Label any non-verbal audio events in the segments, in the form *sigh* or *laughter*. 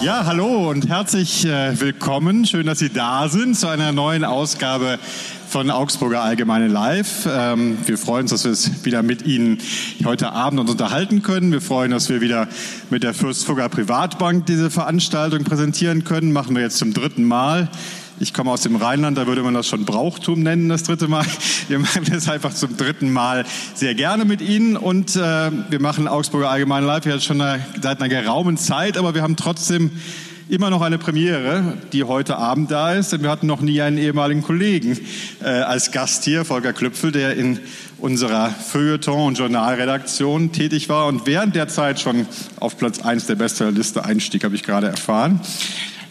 Ja, hallo und herzlich äh, willkommen. Schön, dass Sie da sind zu einer neuen Ausgabe von Augsburger Allgemeine Live. Ähm, wir freuen uns, dass wir es wieder mit Ihnen heute Abend uns unterhalten können. Wir freuen uns, dass wir wieder mit der Fürstfugger Privatbank diese Veranstaltung präsentieren können. Machen wir jetzt zum dritten Mal. Ich komme aus dem Rheinland, da würde man das schon Brauchtum nennen, das dritte Mal. *laughs* Wir machen das einfach zum dritten Mal sehr gerne mit Ihnen und äh, wir machen Augsburger Allgemeine Live jetzt schon eine, seit einer geraumen Zeit, aber wir haben trotzdem immer noch eine Premiere, die heute Abend da ist, denn wir hatten noch nie einen ehemaligen Kollegen äh, als Gast hier, Volker Klüpfel, der in unserer Feuilleton- und Journalredaktion tätig war und während der Zeit schon auf Platz 1 der Bestsellerliste einstieg, habe ich gerade erfahren.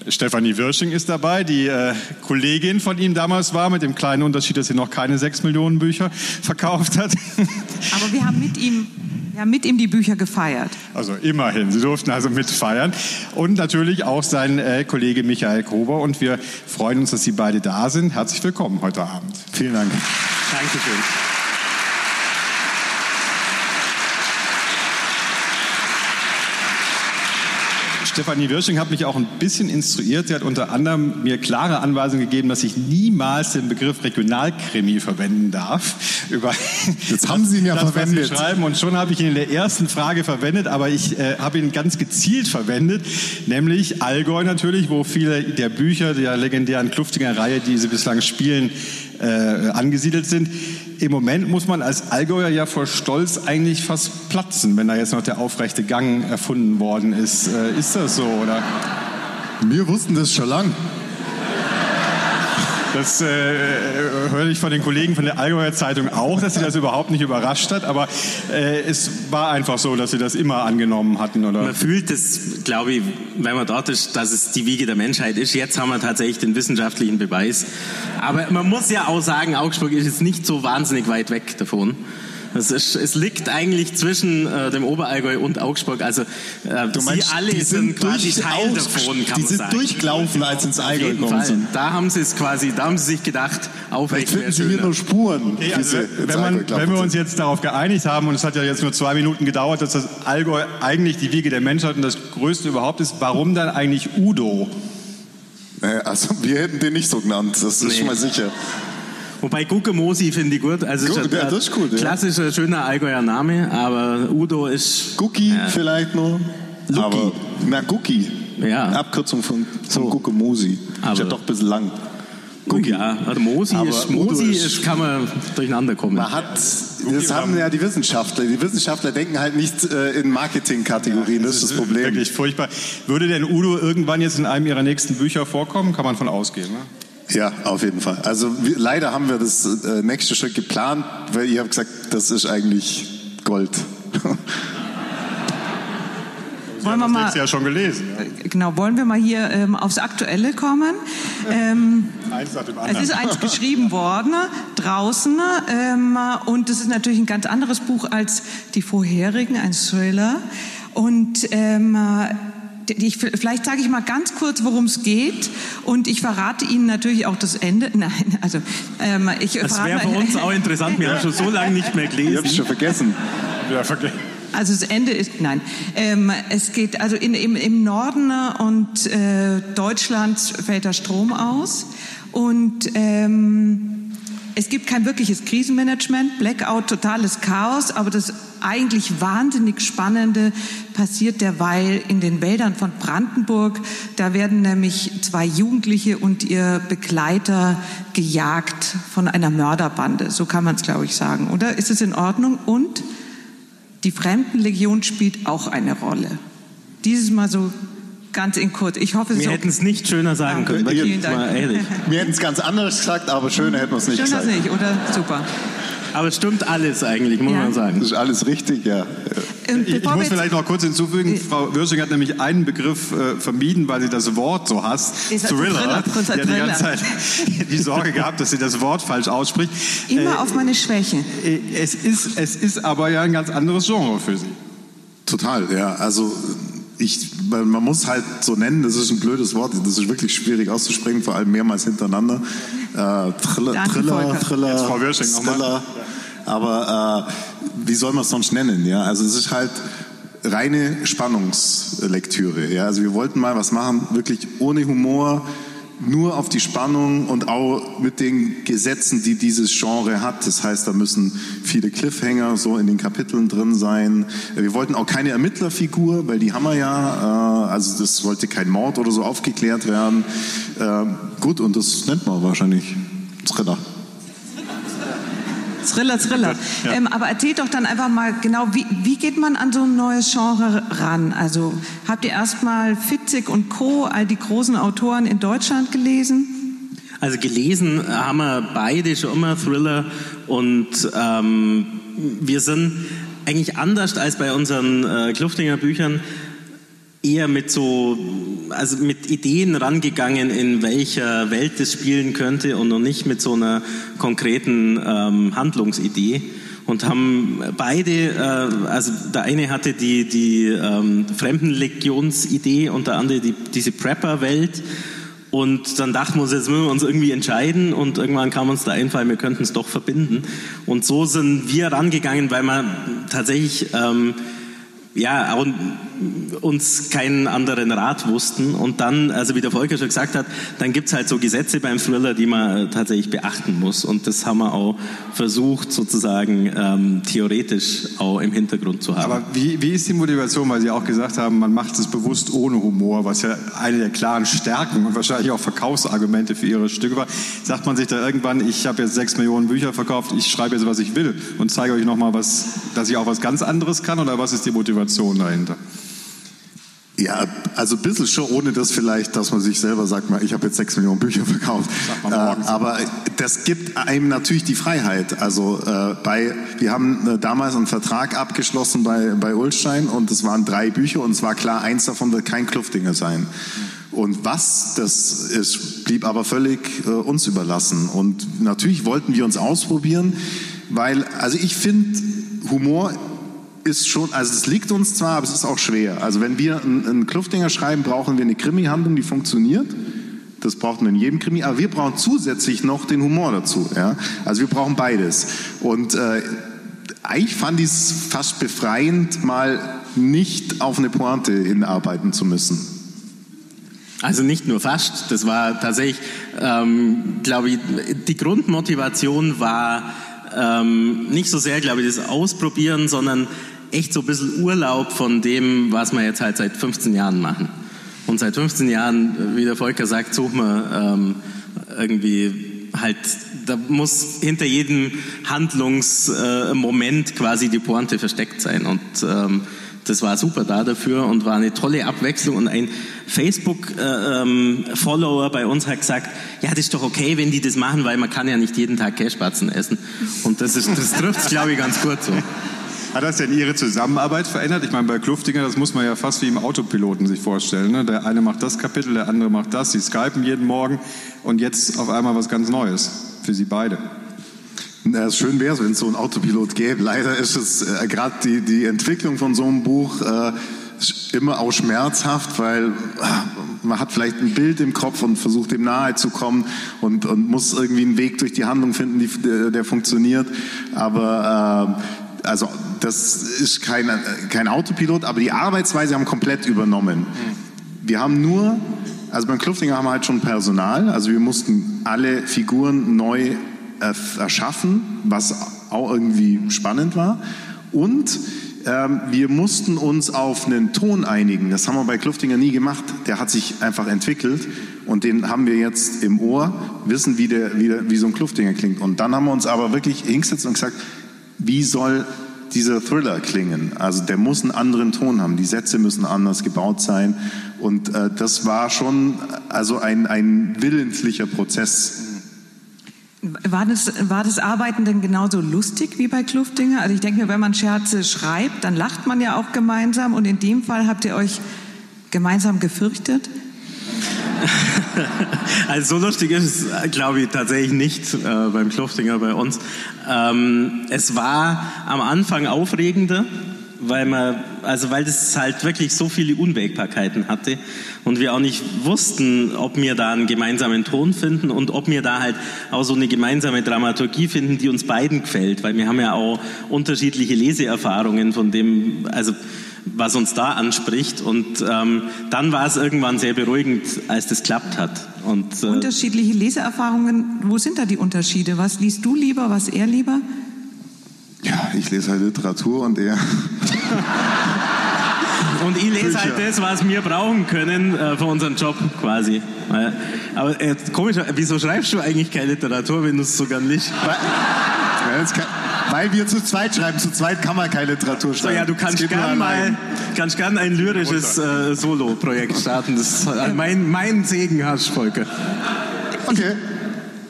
Stefanie Wirsching ist dabei, die äh, Kollegin von ihm damals war, mit dem kleinen Unterschied, dass sie noch keine sechs Millionen Bücher *laughs* verkauft hat. Aber wir haben mit ihm, wir haben mit ihm die Bücher gefeiert. Also immerhin, Sie durften also mitfeiern. Und natürlich auch sein äh, Kollege Michael Kober. Und wir freuen uns, dass Sie beide da sind. Herzlich willkommen heute Abend. Vielen Dank. Dankeschön. Stefanie Wirsching hat mich auch ein bisschen instruiert. Sie hat unter anderem mir klare Anweisungen gegeben, dass ich niemals den Begriff Regionalkrimi verwenden darf. Über Jetzt haben Sie ihn ja das, verwendet. Sie schreiben. Und schon habe ich ihn in der ersten Frage verwendet, aber ich äh, habe ihn ganz gezielt verwendet, nämlich Allgäu natürlich, wo viele der Bücher der legendären Kluftinger Reihe, die Sie bislang spielen, äh, angesiedelt sind. Im Moment muss man als Allgäuer ja vor Stolz eigentlich fast platzen, wenn da jetzt noch der aufrechte Gang erfunden worden ist. Äh, ist das so, oder? Wir wussten das schon lang. Das äh, höre ich von den Kollegen von der Allgäuer Zeitung auch, dass sie das überhaupt nicht überrascht hat. Aber äh, es war einfach so, dass sie das immer angenommen hatten, oder? Man fühlt es, glaube ich, wenn man dort ist, dass es die Wiege der Menschheit ist. Jetzt haben wir tatsächlich den wissenschaftlichen Beweis. Aber man muss ja auch sagen, Augsburg ist jetzt nicht so wahnsinnig weit weg davon. Es, ist, es liegt eigentlich zwischen äh, dem Oberallgäu und Augsburg. Also äh, Du meinst, Sie alle die sind sind quasi durch Teil Augs- davon, kann die man sind sagen. durchgelaufen, als sie ins Allgäu gekommen sind. Da haben sie es quasi, da haben sie sich gedacht, Vielleicht aufrecht wäre finden Sie hier nur Spuren. Okay, also, wenn, man, wenn wir uns jetzt darauf geeinigt haben, und es hat ja jetzt nur zwei Minuten gedauert, dass das Allgäu eigentlich die Wiege der Menschheit und das Größte überhaupt ist, warum dann eigentlich Udo? Also wir hätten den nicht so genannt, das ist Nee. schon mal sicher. Wobei Gucke-Mosi finde ich gut. Also Gu- ist ja, das ist gut, ja. Klassischer, schöner Allgäuer Name, aber Udo ist... Gucki Ja. vielleicht nur. Lucky. Aber, na, Gucki. Ja. Abkürzung von, von So. Gucke Mosi. Ist Aber- ja doch ein bisschen lang. Gucki. Ja, also Mosi, Aber ist, Mosi ist- ist, kann man durcheinander kommen. Man hat, das haben ja die Wissenschaftler. Die Wissenschaftler denken halt nicht äh, in Marketingkategorien, das ist das Problem. Wirklich furchtbar. Würde denn Udo irgendwann jetzt in einem Ihrer nächsten Bücher vorkommen? Kann man von ausgehen, ne? Ja, auf jeden Fall. Also wir, leider haben wir das äh, nächste Stück geplant, weil ihr habt gesagt, das ist eigentlich Gold. *laughs* Wollen haben wir das mal, ja schon gelesen. Ja? genau, wollen wir mal hier ähm, aufs Aktuelle kommen? Ähm, Eins nach dem es anderen. ist eins geschrieben worden draußen ähm, und es ist natürlich ein ganz anderes Buch als die vorherigen, ein Thriller. Und ähm, ich, vielleicht sage ich mal ganz kurz, worum es geht und ich verrate Ihnen natürlich auch das Ende. *laughs* Nein, also ähm, ich Das wäre für mal- uns auch interessant. Wir haben schon so lange nicht mehr Ihr habt gelesen. es schon vergessen. Ja, vergessen. Also das Ende ist, nein, ähm, es geht, also in, im, im Norden und äh, Deutschlands fällt der Strom aus und ähm, es gibt kein wirkliches Krisenmanagement, Blackout, totales Chaos, aber das eigentlich wahnsinnig Spannende passiert derweil in den Wäldern von Brandenburg. Da werden nämlich zwei Jugendliche und ihr Begleiter gejagt von einer Mörderbande. So kann man es, glaube ich, sagen, oder? Ist es in Ordnung? Und? Die Fremdenlegion spielt auch eine Rolle. Dieses Mal so ganz in kurz. Ich hoffe, es Wir hätten es nicht schöner sagen können. Vielen Dank. mal ehrlich. Wir hätten es ganz anders gesagt, aber schöner hätten wir es nicht Schön das gesagt. nicht, oder? Super. Aber es stimmt alles eigentlich, muss Ja. man Das sagen. ist alles richtig, ja. Und Ich, ich muss vielleicht noch kurz hinzufügen, Frau Würsching hat nämlich einen Begriff äh, vermieden, weil sie das Wort so hasst. Ist das ein Thriller. Thriller? Sie hat die Thriller. ganze Zeit die Sorge gehabt, dass sie das Wort falsch ausspricht. immer auf meine Schwäche. Äh, es, ist, es ist aber ja ein ganz anderes Genre für Sie. Total, ja. Also ich, man muss halt so nennen, das ist ein blödes Wort, das ist wirklich schwierig auszusprechen, vor allem mehrmals hintereinander. Äh, Thriller, Danke, Thriller. Thriller, nochmal. Thriller. Aber wie soll man es sonst nennen? Ja, also es ist halt reine Spannungslektüre. Ja, also wir wollten mal was machen, wirklich ohne Humor, nur auf die Spannung und auch mit den Gesetzen, die dieses Genre hat. Das heißt, da müssen viele Cliffhanger so in den Kapiteln drin sein. Wir wollten auch keine Ermittlerfigur, weil die haben wir ja. Äh, also das sollte kein Mord oder so aufgeklärt werden. Äh, gut, und das nennt man wahrscheinlich Thriller. Thriller, Thriller. Ja. Ähm, aber erzählt doch dann einfach mal genau, wie, wie geht man an so ein neues Genre ran? Also habt ihr erstmal Fitzig und Co., all die großen Autoren in Deutschland gelesen? Also gelesen haben wir beide schon immer Thriller und ähm, wir sind eigentlich anders als bei unseren äh, Kluftinger Büchern eher mit so, also mit Ideen rangegangen, in welcher Welt es spielen könnte und noch nicht mit so einer konkreten ähm, Handlungsidee. Und haben beide, äh, also der eine hatte die, die ähm, Fremdenlegionsidee und der andere die, diese Prepper-Welt. Und dann dachten wir uns, jetzt müssen wir uns irgendwie entscheiden und irgendwann kam uns der Einfall, wir könnten es doch verbinden. Und so sind wir rangegangen, weil man tatsächlich ähm, ja, auch uns keinen anderen Rat wussten. Und dann, also wie der Volker schon gesagt hat, dann gibt's halt so Gesetze beim Thriller, die man tatsächlich beachten muss. Und das haben wir auch versucht, sozusagen ähm, theoretisch auch im Hintergrund zu haben. Aber wie, wie ist die Motivation, weil Sie auch gesagt haben, man macht es bewusst ohne Humor, was ja eine der klaren Stärken und wahrscheinlich auch Verkaufsargumente für Ihre Stücke war. Sagt man sich da irgendwann, ich habe jetzt sechs Millionen Bücher verkauft, ich schreibe jetzt, was ich will und zeige euch nochmal, dass ich auch was ganz anderes kann? Oder was ist die? Motivation dahinter? Ja, also ein bisschen schon, ohne das vielleicht, dass man sich selber sagt, ich habe jetzt sechs Millionen Bücher *laughs* verkauft. Äh, aber das gibt einem natürlich die Freiheit. Also äh, bei, wir haben äh, damals einen Vertrag abgeschlossen bei, bei Ulstein und es waren drei Bücher und es war klar, eins davon wird kein Kluftinger sein. Und was das ist, blieb aber völlig äh, uns überlassen. Und natürlich wollten wir uns ausprobieren, weil, also ich finde, Humor ist schon, also es liegt uns zwar, aber es ist auch schwer. Also wenn wir einen, einen Kluftinger schreiben, brauchen wir eine Krimi-Handlung, die funktioniert. Das braucht man in jedem Krimi. Aber wir brauchen zusätzlich noch den Humor dazu. Ja? Also wir brauchen beides. Und äh, eigentlich fand ich es fast befreiend, mal nicht auf eine Pointe hinarbeiten zu müssen. Also nicht nur fast, das war tatsächlich, ähm, glaube ich, die Grundmotivation war ähm, nicht so sehr, glaube ich, das Ausprobieren, sondern echt so ein bisschen Urlaub von dem, was wir jetzt halt seit 15 Jahren machen. Und seit 15 Jahren, wie der Volker sagt, suchen wir ähm, irgendwie halt, da muss hinter jedem Handlungsmoment äh, quasi die Pointe versteckt sein. Und ähm, das war super da dafür und war eine tolle Abwechslung. Und ein Facebook-Follower äh, ähm, bei uns hat gesagt, ja, das ist doch okay, wenn die das machen, weil man kann ja nicht jeden Tag Käsespatzen essen. Und das, das trifft es, glaube ich, ganz gut so. Hat das denn Ihre Zusammenarbeit verändert? Ich meine, bei Kluftinger, das muss man ja fast wie im Autopiloten sich vorstellen. Ne? Der eine macht das Kapitel, der andere macht das. Sie skypen jeden Morgen und jetzt auf einmal was ganz Neues für Sie beide. Na, schön wäre es, wenn es so ein Autopilot gäbe. Leider ist es äh, gerade die, die Entwicklung von so einem Buch äh, immer auch schmerzhaft, weil äh, man hat vielleicht ein Bild im Kopf und versucht dem nahe zu kommen und, und muss irgendwie einen Weg durch die Handlung finden, die, der, der funktioniert. Aber äh, also das ist kein, kein Autopilot, aber die Arbeitsweise haben komplett übernommen. Mhm. Wir haben nur, also beim Kluftinger haben wir halt schon Personal, also wir mussten alle Figuren neu erschaffen, was auch irgendwie spannend war. Und ähm, wir mussten uns auf einen Ton einigen. Das haben wir bei Kluftinger nie gemacht. Der hat sich einfach entwickelt und den haben wir jetzt im Ohr, wissen, wie, der, wie, der, wie so ein Kluftinger klingt. Und dann haben wir uns aber wirklich hingesetzt und gesagt, wie soll dieser Thriller klingen? Also der muss einen anderen Ton haben, die Sätze müssen anders gebaut sein. Und äh, das war schon also ein, ein willentlicher Prozess. War das, war das Arbeiten denn genauso lustig wie bei Kluftinger? Also ich denke mir, wenn man Scherze schreibt, dann lacht man ja auch gemeinsam. Und in dem Fall habt ihr euch gemeinsam gefürchtet? *laughs* Also so lustig ist es, glaube ich, tatsächlich nicht äh, beim Kluftinger bei uns. Ähm, es war am Anfang aufregender, weil man, also weil das halt wirklich so viele Unwägbarkeiten hatte und wir auch nicht wussten, ob wir da einen gemeinsamen Ton finden und ob wir da halt auch so eine gemeinsame Dramaturgie finden, die uns beiden gefällt, weil wir haben ja auch unterschiedliche Leseerfahrungen von dem, also was uns da anspricht und ähm, dann war es irgendwann sehr beruhigend, als das klappt hat. Und, äh Unterschiedliche Leseerfahrungen, wo sind da die Unterschiede? Was liest du lieber, was er lieber? Ja, ich lese halt Literatur und er. *laughs* und ich lese halt das, was wir brauchen können äh, für unseren Job quasi. Aber äh, komisch, wieso schreibst du eigentlich keine Literatur, wenn du es so gern? Weil, weil, wir zu zweit schreiben. Zu zweit kann man keine Literatur schreiben. So, ja, du kannst gern mal kannst gern ein lyrisches äh, Solo-Projekt starten. Das, äh, mein, mein Segen hast, Volker. Okay.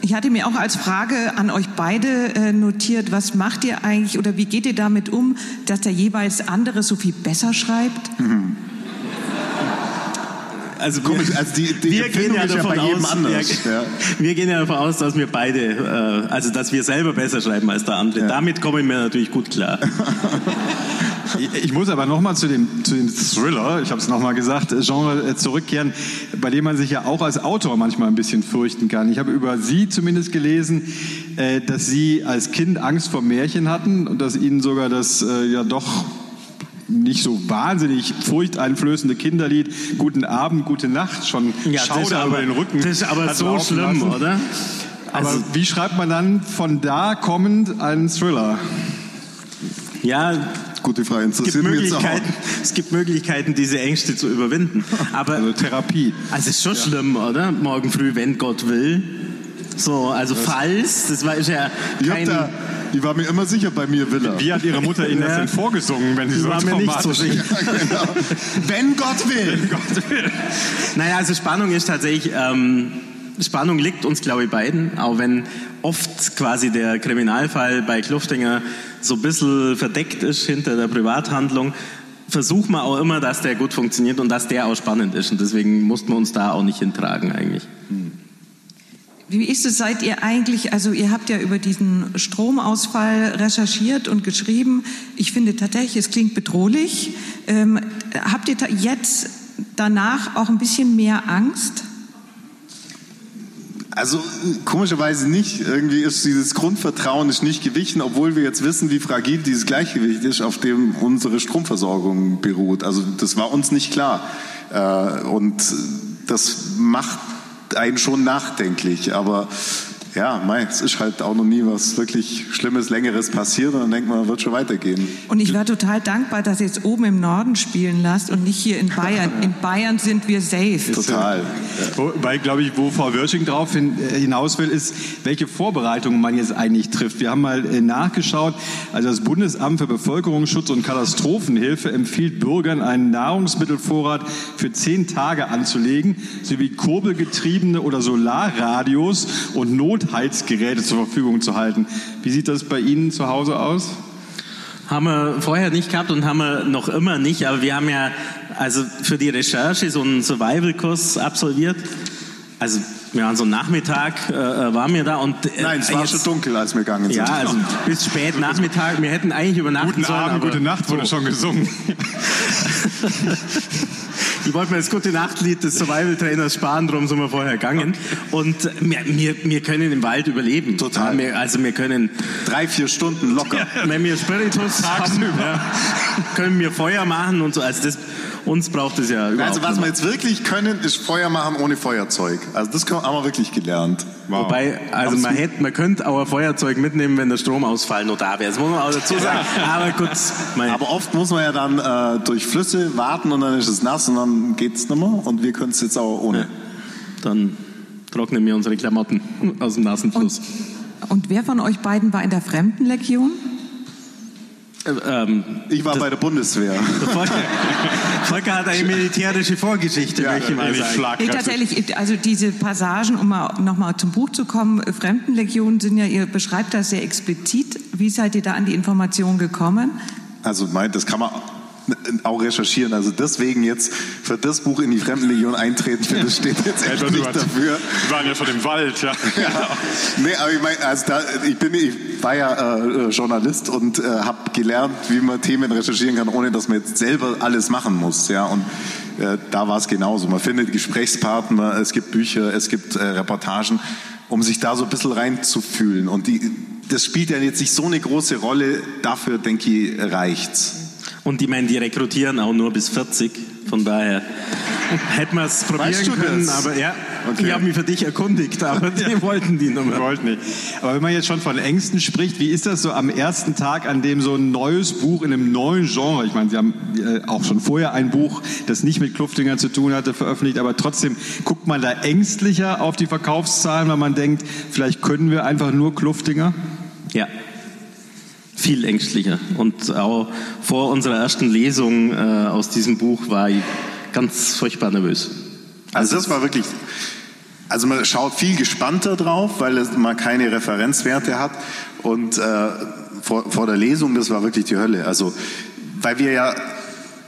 Ich hatte mir auch als Frage an euch beide äh, notiert, was macht ihr eigentlich oder wie geht ihr damit um, dass der jeweils andere so viel besser schreibt? Mhm. Also Komisch, also die, die wir gehen ja davon ja aus, anders. Ja, wir gehen ja davon aus, dass wir beide, äh, also dass wir selber besser schreiben als der andere. Ja. Damit kommen wir natürlich gut klar. *laughs* Ich muss aber nochmal zu dem, zu dem Thriller, ich habe es nochmal gesagt, Genre äh, zurückkehren, bei dem man sich ja auch als Autor manchmal ein bisschen fürchten kann. Ich habe über Sie zumindest gelesen, äh, dass Sie als Kind Angst vor Märchen hatten und dass Ihnen sogar das äh, ja doch nicht so wahnsinnig furchteinflößende Kinderlied Guten Abend, gute Nacht schon ja, Schauder aber, über den Rücken. Das ist aber so schlimm, lassen. oder? Aber also, wie schreibt man dann von da kommend einen Thriller? Ja, gute Frage. Es gibt, Möglichkeiten, es gibt Möglichkeiten, diese Ängste zu überwinden. Aber, also Therapie. Also es ist schon ja. schlimm, oder? Morgen früh, wenn Gott will. So, also das falls, das war ja kein... Da, die war mir immer sicher bei mir, Villa. Wie hat Ihre Mutter Ihnen das denn vorgesungen, wenn Sie so war mir nicht so sicher. *laughs* genau. Wenn Gott will. Wenn Gott will. Naja, also Spannung ist tatsächlich... Ähm, Spannung liegt uns, glaube ich, beiden, auch wenn oft quasi der Kriminalfall bei Kluftinger so ein bisschen verdeckt ist hinter der Privathandlung, versuchen wir auch immer, dass der gut funktioniert und dass der auch spannend ist. Und deswegen mussten wir uns da auch nicht hintragen eigentlich. Wie ist es, seid ihr eigentlich, also ihr habt ja über diesen Stromausfall recherchiert und geschrieben. Ich finde tatsächlich, es klingt bedrohlich. Ähm, habt ihr jetzt danach auch ein bisschen mehr Angst? Also komischerweise nicht. Irgendwie ist dieses Grundvertrauen ist nicht gewichen, obwohl wir jetzt wissen, wie fragil dieses Gleichgewicht ist, auf dem unsere Stromversorgung beruht. Also das war uns nicht klar. Äh, und das macht einen schon nachdenklich. Aber ja, mei, es ist halt auch noch nie was wirklich Schlimmes, Längeres passiert und dann denkt man, wird schon weitergehen. Und ich war total dankbar, dass ihr jetzt oben im Norden spielen lasst und nicht hier in Bayern. In Bayern sind wir safe. Total. Ja. Weil, glaube ich, wo Frau Wörsching drauf äh, hinaus will, ist, welche Vorbereitungen man jetzt eigentlich trifft. Wir haben mal äh, nachgeschaut, also das Bundesamt für Bevölkerungsschutz und Katastrophenhilfe empfiehlt Bürgern, einen Nahrungsmittelvorrat für zehn Tage anzulegen, sowie kurbelgetriebene oder Solarradios und Not Heizgeräte zur Verfügung zu halten. Wie sieht das bei Ihnen zu Hause aus? Haben wir vorher nicht gehabt und haben wir noch immer nicht, aber wir haben ja also für die Recherche so einen Survival-Kurs absolviert. Also wir waren so Nachmittag, äh, äh waren wir da und äh, Nein, es war jetzt, schon dunkel, als wir gegangen sind. Ja, also bis spät Nachmittag. Wir hätten eigentlich übernachten Guten sollen. Abend, gute Nacht wurde so. schon gesungen. *laughs* Ich wollte mir das gute Nachtlied des Survival Trainers sparen, darum sind wir vorher gegangen. Und wir, wir, wir können im Wald überleben. Total. Wir, also wir können drei, vier Stunden locker. Wenn wir Spiritus haben, ja, können wir Feuer machen und so. Also das, uns braucht es ja überhaupt Also was wir jetzt wirklich können, ist Feuer machen ohne Feuerzeug. Also das haben wir wirklich gelernt. Wow. Wobei, also man, hätte, man könnte auch ein Feuerzeug mitnehmen, wenn der Stromausfall noch da wäre. Das muss man auch dazu sagen. Aber gut. Aber oft muss man ja dann äh, durch Flüsse warten und dann ist es nass und dann geht es nicht mehr. Und wir können es jetzt auch ohne. Ja. Dann trocknen wir unsere Klamotten aus dem nassen Fluss. Und, und wer von euch beiden war in der Fremdenlegion? Äh, ähm, ich war bei der Bundeswehr. Volker, Volker, hat eine militärische Vorgeschichte, ja, möchte ich mal sagen. Nee, tatsächlich, also diese Passagen, um mal, nochmal zum Buch zu kommen, Fremdenlegionen sind ja, ihr beschreibt das sehr explizit. Wie seid ihr da an die Information gekommen? Also, mein, das kann man auch recherchieren. Also deswegen jetzt für das Buch in die Fremdenlegion eintreten, für das steht jetzt echt nicht dafür. Wir waren ja schon im Wald, ja. *laughs* ja. Nee, aber ich meine, also da, ich, bin, ich war ja äh, Journalist und äh, habe gelernt, wie man Themen recherchieren kann, ohne dass man jetzt selber alles machen muss. Ja, und äh, da war es genauso. Man findet Gesprächspartner, es gibt Bücher, es gibt äh, Reportagen, um sich da so ein bisschen reinzufühlen. Und die, das spielt ja jetzt nicht so eine große Rolle. Dafür, denke ich, reicht's. Und ich meine, die rekrutieren auch nur bis 40. Von daher hätten wir es probieren weißt du können. Das? Aber ja, okay. ich habe mich für dich erkundigt, aber *laughs* die ja. wollten die Nummer. Wollten nicht. Aber wenn man jetzt schon von Ängsten spricht, wie ist das so am ersten Tag, an dem so ein neues Buch in einem neuen Genre, ich meine, Sie haben äh, auch schon vorher ein Buch, das nicht mit Kluftinger zu tun hatte, veröffentlicht, aber trotzdem guckt man da ängstlicher auf die Verkaufszahlen, weil man denkt, vielleicht können wir einfach nur Kluftinger? Ja, viel ängstlicher. Und auch vor unserer ersten Lesung äh, aus diesem Buch war ich ganz furchtbar nervös. Also das war wirklich, also man schaut viel gespannter drauf, weil mal keine Referenzwerte hat. Und äh, vor, vor der Lesung, das war wirklich die Hölle. Also weil wir ja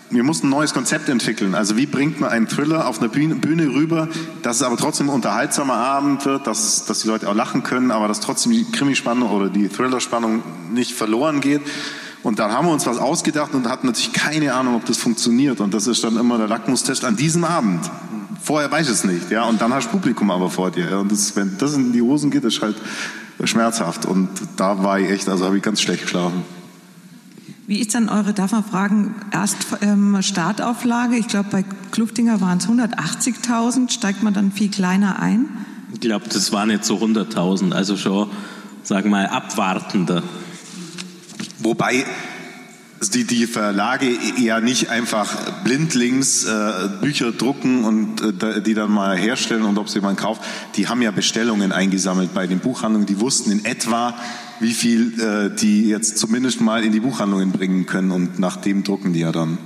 wir mussten ein neues Konzept entwickeln. Also wie bringt man einen Thriller auf einer Bühne, Bühne rüber, dass es aber trotzdem ein unterhaltsamer Abend wird, dass, dass die Leute auch lachen können, aber dass trotzdem die Krimispannung oder die Thrillerspannung nicht verloren geht. Und dann haben wir uns was ausgedacht und hatten natürlich keine Ahnung, ob das funktioniert. Und das ist dann immer der Lackmustest an diesem Abend. Vorher weiß ich es nicht, ja. Und dann hast du Publikum aber vor dir. Und das, wenn das in die Hosen geht, ist halt schmerzhaft. Und da war ich echt, also habe ich ganz schlecht geschlafen. Wie ist dann eure, darf man fragen, erst ähm, Startauflage? Ich glaube, bei Kluftinger waren es 180.000. Steigt man dann viel kleiner ein? Ich glaube, das waren jetzt so 100.000, also schon, sagen wir mal, abwartender. Wobei die, die Verlage ja nicht einfach blindlings äh, Bücher drucken und äh, die dann mal herstellen und ob sie jemand kauft. Die haben ja Bestellungen eingesammelt bei den Buchhandlungen. Die wussten in etwa, wie viel äh, die jetzt zumindest mal in die Buchhandlungen bringen können und nach dem drucken die ja dann.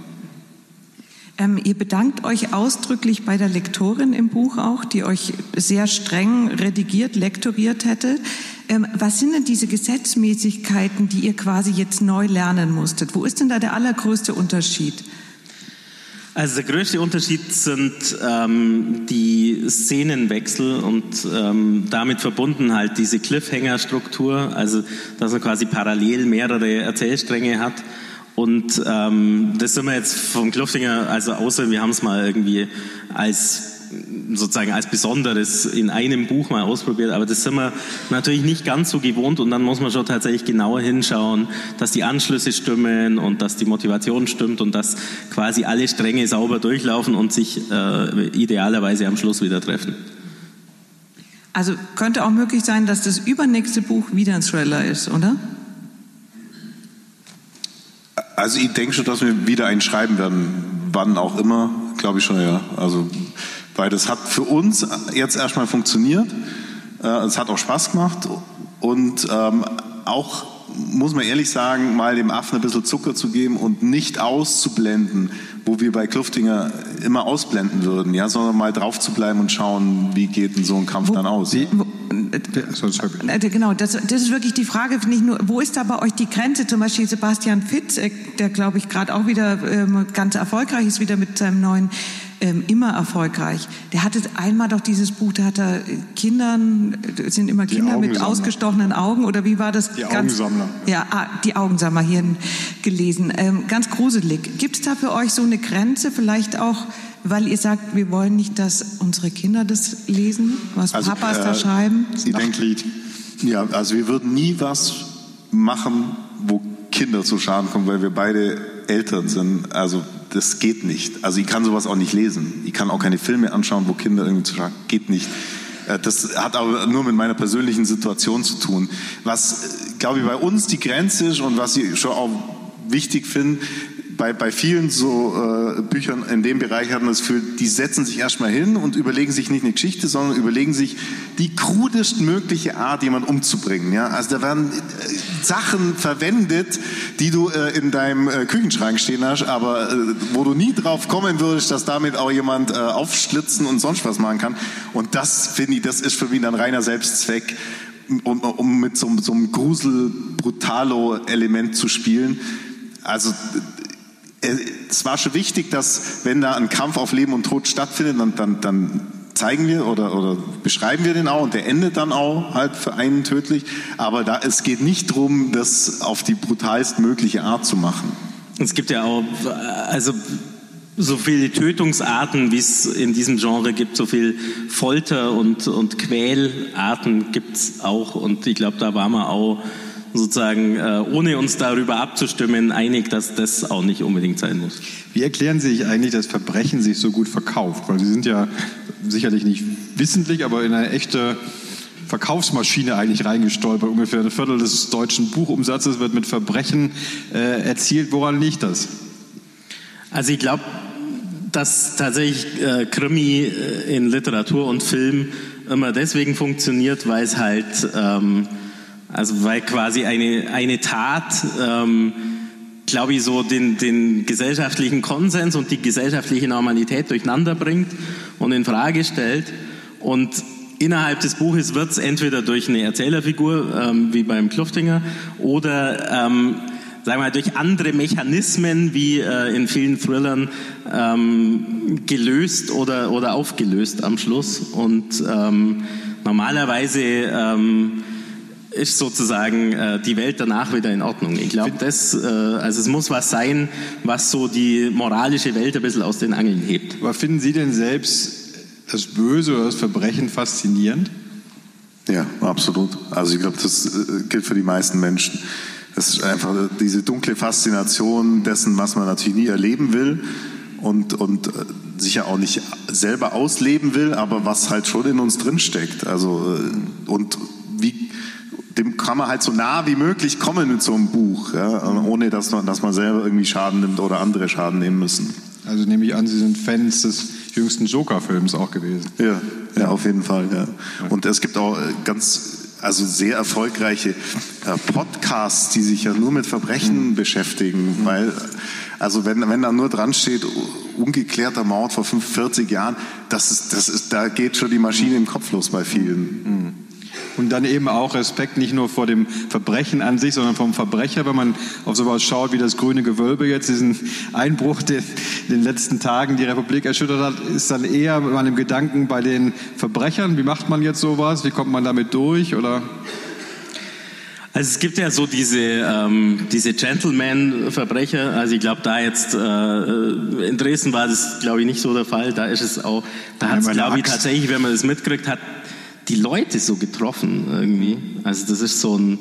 Ähm, ihr bedankt euch ausdrücklich bei der Lektorin im Buch auch, die euch sehr streng redigiert, lektoriert hätte. Ähm, was sind denn diese Gesetzmäßigkeiten, die ihr quasi jetzt neu lernen musstet? Wo ist denn da der allergrößte Unterschied? Also der größte Unterschied sind ähm, die Szenenwechsel und ähm, damit verbunden halt diese Cliffhanger-Struktur, also dass man quasi parallel mehrere Erzählstränge hat. Und ähm, das sind wir jetzt vom Kluftinger, also außer wir haben es mal irgendwie als sozusagen als Besonderes in einem Buch mal ausprobiert, aber das sind wir natürlich nicht ganz so gewohnt und dann muss man schon tatsächlich genauer hinschauen, dass die Anschlüsse stimmen und dass die Motivation stimmt und dass quasi alle Stränge sauber durchlaufen und sich äh, idealerweise am Schluss wieder treffen. Also könnte auch möglich sein, dass das übernächste Buch wieder ein Thriller ist, oder? Also ich denke schon, dass wir wieder einen schreiben werden, wann auch immer, glaube ich schon, ja. Also weil das hat für uns jetzt erstmal funktioniert. Äh, es hat auch Spaß gemacht und ähm, auch muss man ehrlich sagen, mal dem Affen ein bisschen Zucker zu geben und nicht auszublenden, wo wir bei Kluftinger immer ausblenden würden, ja, sondern mal drauf zu bleiben und schauen, wie geht denn so ein Kampf wo, dann aus. Wie, wo, äh, genau, das, das, ist wirklich die Frage, nicht nur, wo ist da bei euch die Grenze? Zum Beispiel Sebastian Fitz, äh, der glaube ich gerade auch wieder ähm, ganz erfolgreich ist, wieder mit seinem neuen ähm, immer erfolgreich. Der hatte einmal doch dieses Buch, da hat er Kindern, sind immer Kinder mit ausgestochenen Augen oder wie war das? Die ganz, Augensammler. Ja, ah, die Augensammler hier gelesen. Ähm, ganz gruselig. Gibt es da für euch so eine Grenze, vielleicht auch, weil ihr sagt, wir wollen nicht, dass unsere Kinder das lesen, was also, Papas äh, da schreiben? Sie Denklied. Ja, also wir würden nie was machen, wo Kinder zu Schaden kommen, weil wir beide Eltern sind. Also das geht nicht. Also ich kann sowas auch nicht lesen. Ich kann auch keine Filme anschauen, wo Kinder irgendwie zu sagen, geht nicht. Äh, das hat aber nur mit meiner persönlichen Situation zu tun. Was, äh, glaube ich, bei uns die Grenze ist und was ich schon auch wichtig finde, bei, bei vielen so äh, Büchern in dem Bereich hat man das Gefühl, die setzen sich erstmal hin und überlegen sich nicht eine Geschichte, sondern überlegen sich die krudestmögliche Art, jemanden umzubringen. Ja? Also da werden äh, Sachen verwendet, die du äh, in deinem äh, Küchenschrank stehen hast, aber äh, wo du nie drauf kommen würdest, dass damit auch jemand äh, aufschlitzen und sonst was machen kann. Und das finde ich, das ist für mich ein reiner Selbstzweck um, um mit so, so einem Grusel-Brutalo-Element zu spielen. Also es war schon wichtig, dass wenn da ein Kampf auf Leben und Tod stattfindet, dann, dann, dann zeigen wir oder, oder beschreiben wir den auch und der endet dann auch halt für einen tödlich. Aber da, es geht nicht darum, das auf die brutalst mögliche Art zu machen. Es gibt ja auch, also so viele Tötungsarten, wie es in diesem Genre gibt, so viel Folter und, und Quälarten gibt es auch. Und ich glaube, da waren wir auch sozusagen, äh, ohne uns darüber abzustimmen, einig, dass das auch nicht unbedingt sein muss. Wie erklären Sie sich eigentlich, dass Verbrechen sich so gut verkauft? Weil Sie sind ja sicherlich nicht wissentlich, aber in eine echte Verkaufsmaschine eigentlich reingestolpert. Ungefähr ein Viertel des deutschen Buchumsatzes wird mit Verbrechen äh, erzielt. Woran liegt das? Also ich glaube, dass tatsächlich äh, Krimi äh, in Literatur und Film immer deswegen funktioniert, weil es halt ähm, also weil quasi eine, eine Tat, ähm, glaube ich, so den, den gesellschaftlichen Konsens und die gesellschaftliche Normalität durcheinander bringt und in Frage stellt. Und innerhalb des Buches wird es entweder durch eine Erzählerfigur, ähm, wie beim Kluftinger, oder ähm, sagen wir mal, durch andere Mechanismen wie äh, in vielen Thrillern ähm, gelöst oder, oder aufgelöst am Schluss. Und ähm, normalerweise ähm, ist sozusagen äh, die Welt danach wieder in Ordnung. Ich glaube, das, äh, also es muss was sein, was so die moralische Welt ein bisschen aus den Angeln hebt. Aber finden Sie denn selbst das Böse oder das Verbrechen faszinierend? Ja, absolut. Also ich glaube, das äh, gilt für die meisten Menschen. Das ist einfach diese dunkle Faszination dessen, was man natürlich nie erleben will und, und äh, sicher auch nicht selber ausleben will, aber was halt schon in uns drinsteckt. Also, äh, und dem kann man halt so nah wie möglich kommen mit so einem Buch, ja, ohne dass man, dass man selber irgendwie Schaden nimmt oder andere Schaden nehmen müssen. Also nehme ich an, Sie sind Fans des jüngsten Joker-Films auch gewesen. Ja, ja, auf jeden Fall. Ja. Und es gibt auch äh, ganz also sehr erfolgreiche äh, Podcasts, die sich ja nur mit Verbrechen mhm. beschäftigen, mhm. weil also wenn, wenn da nur dran steht, ungeklärter Mord vor 45 Jahren, das ist, das ist, da geht schon die Maschine im Kopf los bei vielen. Mhm. Und dann eben auch Respekt nicht nur vor dem Verbrechen an sich, sondern vom Verbrecher, wenn man auf sowas schaut wie das grüne Gewölbe jetzt, diesen Einbruch, der in den letzten Tagen die Republik erschüttert hat, ist dann eher mit meinem Gedanken bei den Verbrechern. Wie macht man jetzt sowas? Wie kommt man damit durch? Oder? Also es gibt ja so diese, ähm, diese Gentleman-Verbrecher. Also ich glaube, da jetzt äh, in Dresden war das, glaube ich, nicht so der Fall. Da ist es auch, da hat es, glaube ich, tatsächlich, wenn man das mitkriegt, hat die Leute so getroffen irgendwie. Also das ist so ein,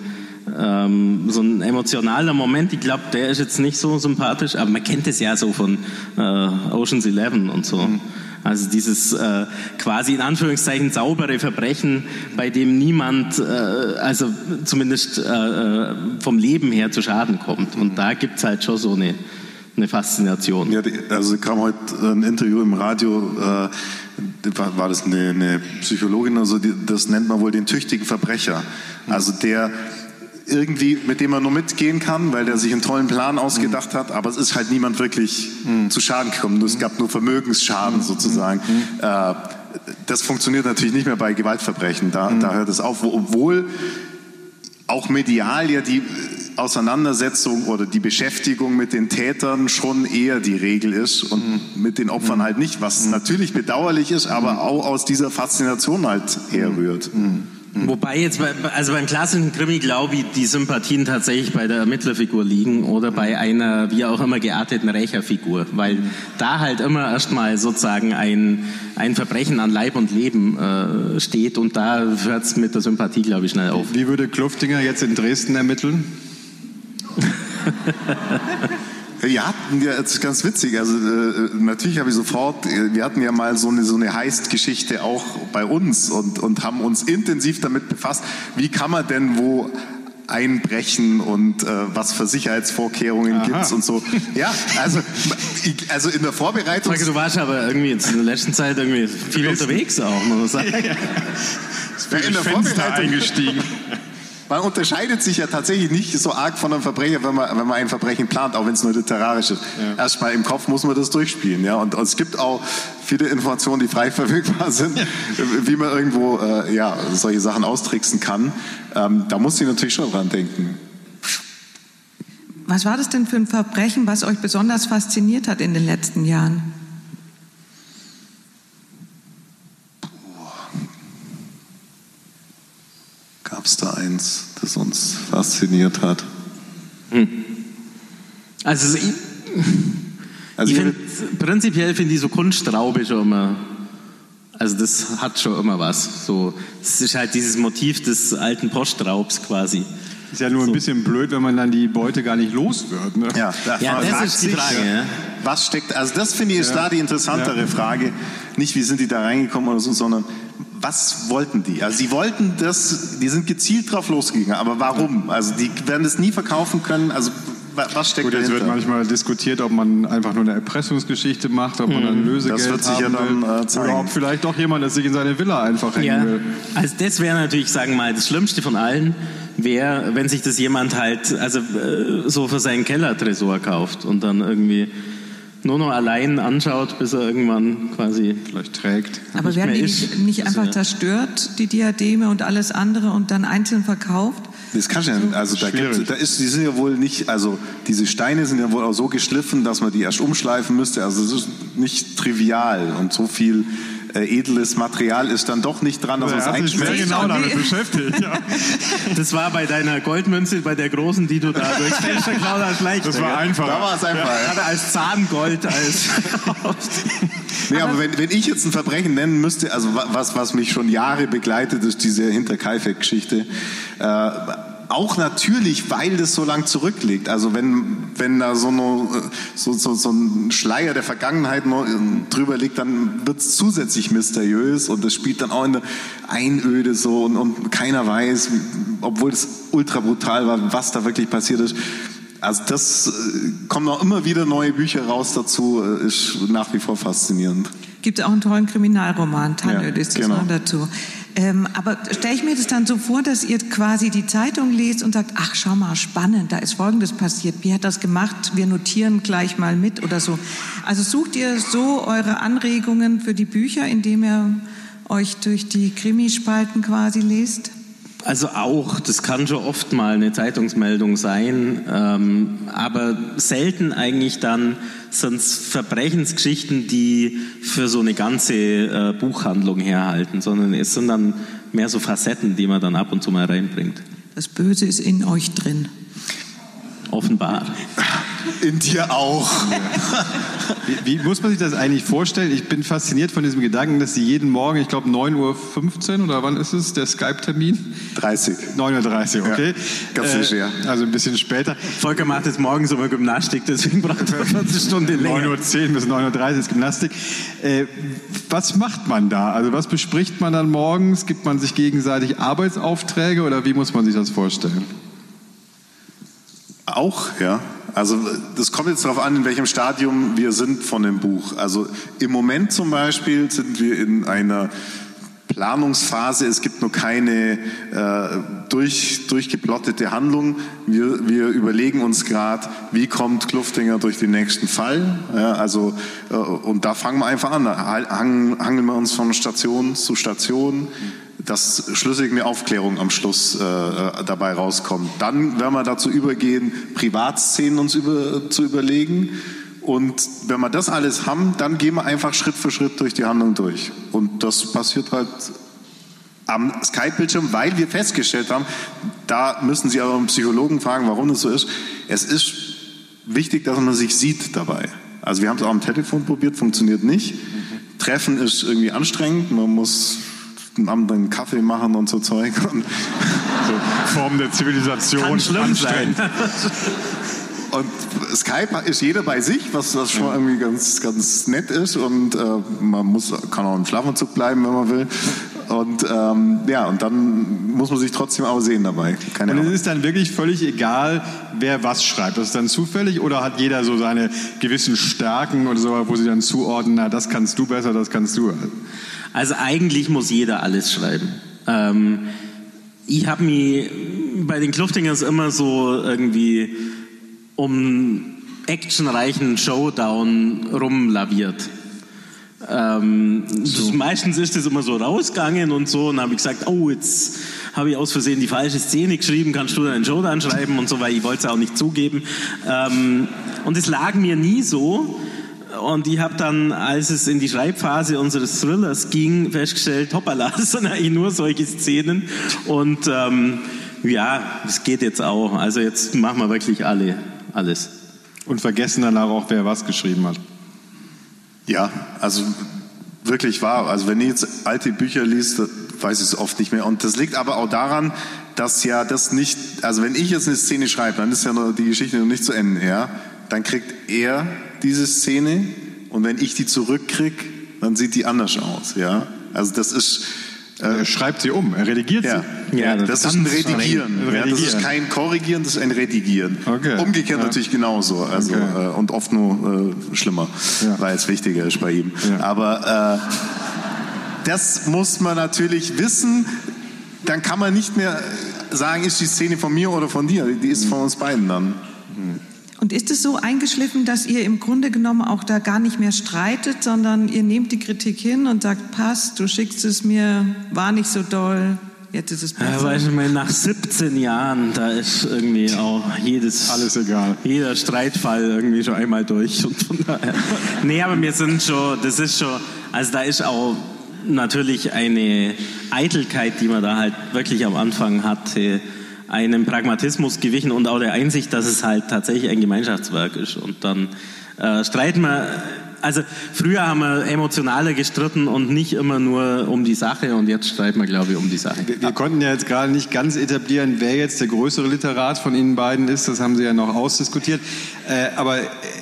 ähm, so ein emotionaler Moment. Ich glaube, der ist jetzt nicht so sympathisch, aber man kennt es ja so von äh, Ocean's Eleven und so. Mhm. Also dieses äh, quasi in Anführungszeichen saubere Verbrechen, bei dem niemand, äh, also zumindest äh, äh vom Leben her zu Schaden kommt. Und da gibt es halt schon so eine, eine Faszination. Ja, also kam heute ein Interview im Radio äh, war, war das eine, eine Psychologin, also die, das nennt man wohl den tüchtigen Verbrecher. Also der irgendwie, mit dem man nur mitgehen kann, weil der sich einen tollen Plan ausgedacht hat, aber es ist halt niemand wirklich mhm. zu Schaden gekommen. Es gab nur Vermögensschaden sozusagen. Mhm. Äh, das funktioniert natürlich nicht mehr bei Gewaltverbrechen. Da, mhm. da hört es auf, obwohl auch medial ja die Auseinandersetzung oder die Beschäftigung mit den Tätern schon eher die Regel ist und mhm. mit den Opfern mhm. halt nicht, was mhm. natürlich bedauerlich ist, aber mhm. auch aus dieser Faszination halt herrührt. Mhm. Mhm. Wobei jetzt, bei, also beim klassischen Krimi glaube ich, die Sympathien tatsächlich bei der Ermittlerfigur liegen oder bei einer wie auch immer gearteten Rächerfigur, weil da halt immer erstmal sozusagen ein, ein Verbrechen an Leib und Leben äh, steht und da hört es mit der Sympathie, glaube ich, schnell auf. Wie würde Kluftinger jetzt in Dresden ermitteln? *laughs* Ja, das ist ganz witzig. Also äh, natürlich habe ich sofort, äh, wir hatten ja mal so eine so eine Heist-Geschichte auch bei uns und und haben uns intensiv damit befasst, wie kann man denn wo einbrechen und äh, was für Sicherheitsvorkehrungen gibt es und so. Ja, also, also in der Vorbereitung. du warst aber irgendwie in der letzten Zeit irgendwie viel unterwegs auch, muss man sagen. Ja, ja. Ja, in der Vorbereitung eingestiegen man unterscheidet sich ja tatsächlich nicht so arg von einem Verbrecher, wenn man, wenn man ein Verbrechen plant, auch wenn es nur literarisch ist. Ja. Erstmal im Kopf muss man das durchspielen. Ja? Und, und, es gibt auch viele Informationen, die frei *laughs* verfügbar sind, ja. wie man irgendwo äh, ja, solche Sachen austricksen kann. Ähm, da muss ich natürlich schon dran denken. was war das denn für ein Verbrechen, was euch besonders fasziniert hat in den letzten Jahren? Gab es da eins, das uns fasziniert hat? Also ich, Also ich ich find, prinzipiell finde ich so Kunststraube schon immer, also das hat schon immer was. So, es ist halt dieses Motiv des alten Postraubs quasi. Ist ja nur ein bisschen blöd, wenn man dann die Beute gar nicht los wird. Ne? Ja, da Ja, das ist die Frage, ja. Was steckt, also das finde ich ist da die interessantere Frage. Nicht, wie sind die da reingekommen oder so, sondern was wollten die? Also sie wollten das, die sind gezielt drauf losgegangen, aber warum? Also die werden das nie verkaufen können, also wa- was steckt Gut, jetzt wird dahinter? manchmal diskutiert, ob man einfach nur eine Erpressungsgeschichte macht, ob man dann Lösegeld Das wird sich ja haben dann, will, äh, zeigen. oder ob vielleicht doch jemand das sich in seine Villa einfach hängen Ja, will. also das wäre natürlich, sagen wir mal, das Schlimmste von allen, wäre, wenn sich das jemand halt, also äh, so für seinen Kellertresor kauft und dann irgendwie nur noch allein anschaut, bis er irgendwann quasi Vielleicht trägt. Aber nicht werden die nicht, nicht einfach ja. zerstört, die Diademe und alles andere und dann einzeln verkauft? Das kannst du ja, also da, gibt, da ist, die sind ja wohl nicht, also diese Steine sind ja wohl auch so geschliffen, dass man die erst umschleifen müsste. Also es ist nicht trivial und so viel äh, edles Material ist dann doch nicht dran, dass man es einschmeißt. sehr genau damit nee. beschäftigt. Ja. *laughs* Das war bei deiner Goldmünze, bei der großen, die du da durchs *laughs* Fenster geklaut hast, leicht. Das war einfach. Da war es einfach. Hat er als Zahngold, als. *laughs* Nee, aber wenn, wenn ich jetzt ein Verbrechen nennen müsste, also wa- was, was mich schon Jahre begleitet, ist diese Hinterkaifeck-Geschichte. Äh, auch natürlich, weil das so lang zurückliegt. Also wenn, wenn da so, eine, so, so, so ein Schleier der Vergangenheit äh, drüber liegt, dann wird es zusätzlich mysteriös und das spielt dann auch in der Einöde so und, und keiner weiß, obwohl es ultra brutal war, was da wirklich passiert ist. Also das äh, kommen auch immer wieder neue Bücher raus dazu, äh, ist nach wie vor faszinierend. Gibt es auch einen tollen Kriminalroman, Tannöd Ja, ist das genau. dazu. Ähm, aber stelle ich mir das dann so vor, dass ihr quasi die Zeitung lest und sagt, ach schau mal, spannend, da ist Folgendes passiert. Wie hat das gemacht? Wir notieren gleich mal mit oder so. Also sucht ihr so eure Anregungen für die Bücher, indem ihr euch durch die Krimispalten quasi lest? Also auch, das kann schon oft mal eine Zeitungsmeldung sein, ähm, aber selten eigentlich dann sind es Verbrechensgeschichten, die für so eine ganze äh, Buchhandlung herhalten, sondern es sind dann mehr so Facetten, die man dann ab und zu mal reinbringt. Das Böse ist in euch drin. Offenbar. In dir auch. Wie, wie muss man sich das eigentlich vorstellen? Ich bin fasziniert von diesem Gedanken, dass Sie jeden Morgen, ich glaube 9.15 Uhr oder wann ist es, der Skype-Termin? 30. 9.30 Uhr, okay. Ja, ganz frisch, ja. Also ein bisschen später. Volker macht jetzt morgens immer Gymnastik, deswegen braucht er *laughs* 40 Stunden länger. 9.10 Uhr bis 9.30 Uhr ist Gymnastik. Äh, was macht man da? Also was bespricht man dann morgens? Gibt man sich gegenseitig Arbeitsaufträge oder wie muss man sich das vorstellen? Auch, ja. Also das kommt jetzt darauf an, in welchem Stadium wir sind von dem Buch. Also im Moment zum Beispiel sind wir in einer Planungsphase. Es gibt nur keine äh, durch, durchgeplottete Handlung. Wir, wir überlegen uns gerade, wie kommt Kluftinger durch den nächsten Fall. Ja, also, äh, und da fangen wir einfach an. Da hangeln wir uns von Station zu Station dass schlüssig eine Aufklärung am Schluss äh, äh, dabei rauskommt. Dann werden wir dazu übergehen, Privatszenen uns über, zu überlegen. Und wenn wir das alles haben, dann gehen wir einfach Schritt für Schritt durch die Handlung durch. Und das passiert halt am Skype-Bildschirm, weil wir festgestellt haben, da müssen Sie aber einen Psychologen fragen, warum das so ist. Es ist wichtig, dass man sich sieht dabei. Also wir haben es auch am Telefon probiert, funktioniert nicht. Treffen ist irgendwie anstrengend, man muss einen anderen Kaffee machen und so Zeug. Und, So Form der Zivilisation. Kann schlimm sein. und Skype ist jeder bei sich, was, was schon irgendwie ganz, ganz nett ist. Und äh, man muss, kann auch im Schlafanzug bleiben, wenn man will. Und ähm, ja, und dann muss man sich trotzdem auch sehen dabei. Keine Und es ist dann wirklich völlig egal, wer was schreibt. Das ist dann zufällig oder hat jeder so seine gewissen Stärken oder so, wo sie dann zuordnen, na, das kannst du besser, das kannst du. Also eigentlich muss jeder alles schreiben. Ähm, ich habe mich bei den Kluftingers immer so irgendwie um actionreichen Showdown rumlaviert. Ähm, das, meistens ist das immer so rausgegangen und so. Und habe ich gesagt, oh, jetzt habe ich aus Versehen die falsche Szene geschrieben, kannst du deinen Showdown schreiben und so, weil ich wollte es auch nicht zugeben. Ähm, und es lag mir nie so. Und ich habe dann, als es in die Schreibphase unseres Thrillers ging, festgestellt, hoppala, *laughs* das sind eigentlich nur solche Szenen. Und ähm, ja, es geht jetzt auch. Also jetzt machen wir wirklich alle alles. Und vergessen danach auch, wer was geschrieben hat. Ja, also wirklich wahr. Also wenn ihr jetzt alte Bücher liest, weiß ich es oft nicht mehr. Und das liegt aber auch daran, dass ja das nicht, also wenn ich jetzt eine Szene schreibe, dann ist ja die Geschichte noch nicht zu Ende, ja. Dann kriegt er diese Szene und wenn ich die zurückkriege, dann sieht die anders aus, ja. Also das ist, er schreibt sie um, er redigiert ja. sie. Ja, das, das ist ein Redigieren. Ein ja, das ist kein Korrigieren, das ist ein Redigieren. Okay. Umgekehrt Ja. natürlich genauso. Also, Okay. äh, und oft nur äh, schlimmer, Ja. weil es wichtiger ist bei ihm. Ja. Aber äh, das muss man natürlich wissen. Dann kann man nicht mehr sagen, ist die Szene von mir oder von dir. Die ist von uns beiden dann. Und ist es so eingeschliffen, dass ihr im Grunde genommen auch da gar nicht mehr streitet, sondern ihr nehmt die Kritik hin und sagt, passt, du schickst es mir, war nicht so doll, jetzt ist es Ja, besser. weißt du, mal, nach 17 Jahren, da ist irgendwie auch jedes, Alles egal. jeder Streitfall irgendwie schon einmal durch. Und von daher. Nee, aber wir sind schon, das ist schon, also da ist auch natürlich eine Eitelkeit, die man da halt wirklich am Anfang hatte, einem Pragmatismus gewichen und auch der Einsicht, dass es halt tatsächlich ein Gemeinschaftswerk ist. Und dann äh, streiten wir, also früher haben wir emotionaler gestritten und nicht immer nur um die Sache und jetzt streiten wir, glaube ich, um die Sache. Wir, wir konnten ja jetzt gerade nicht ganz etablieren, wer jetzt der größere Literat von Ihnen beiden ist. Das haben Sie ja noch ausdiskutiert. Äh, aber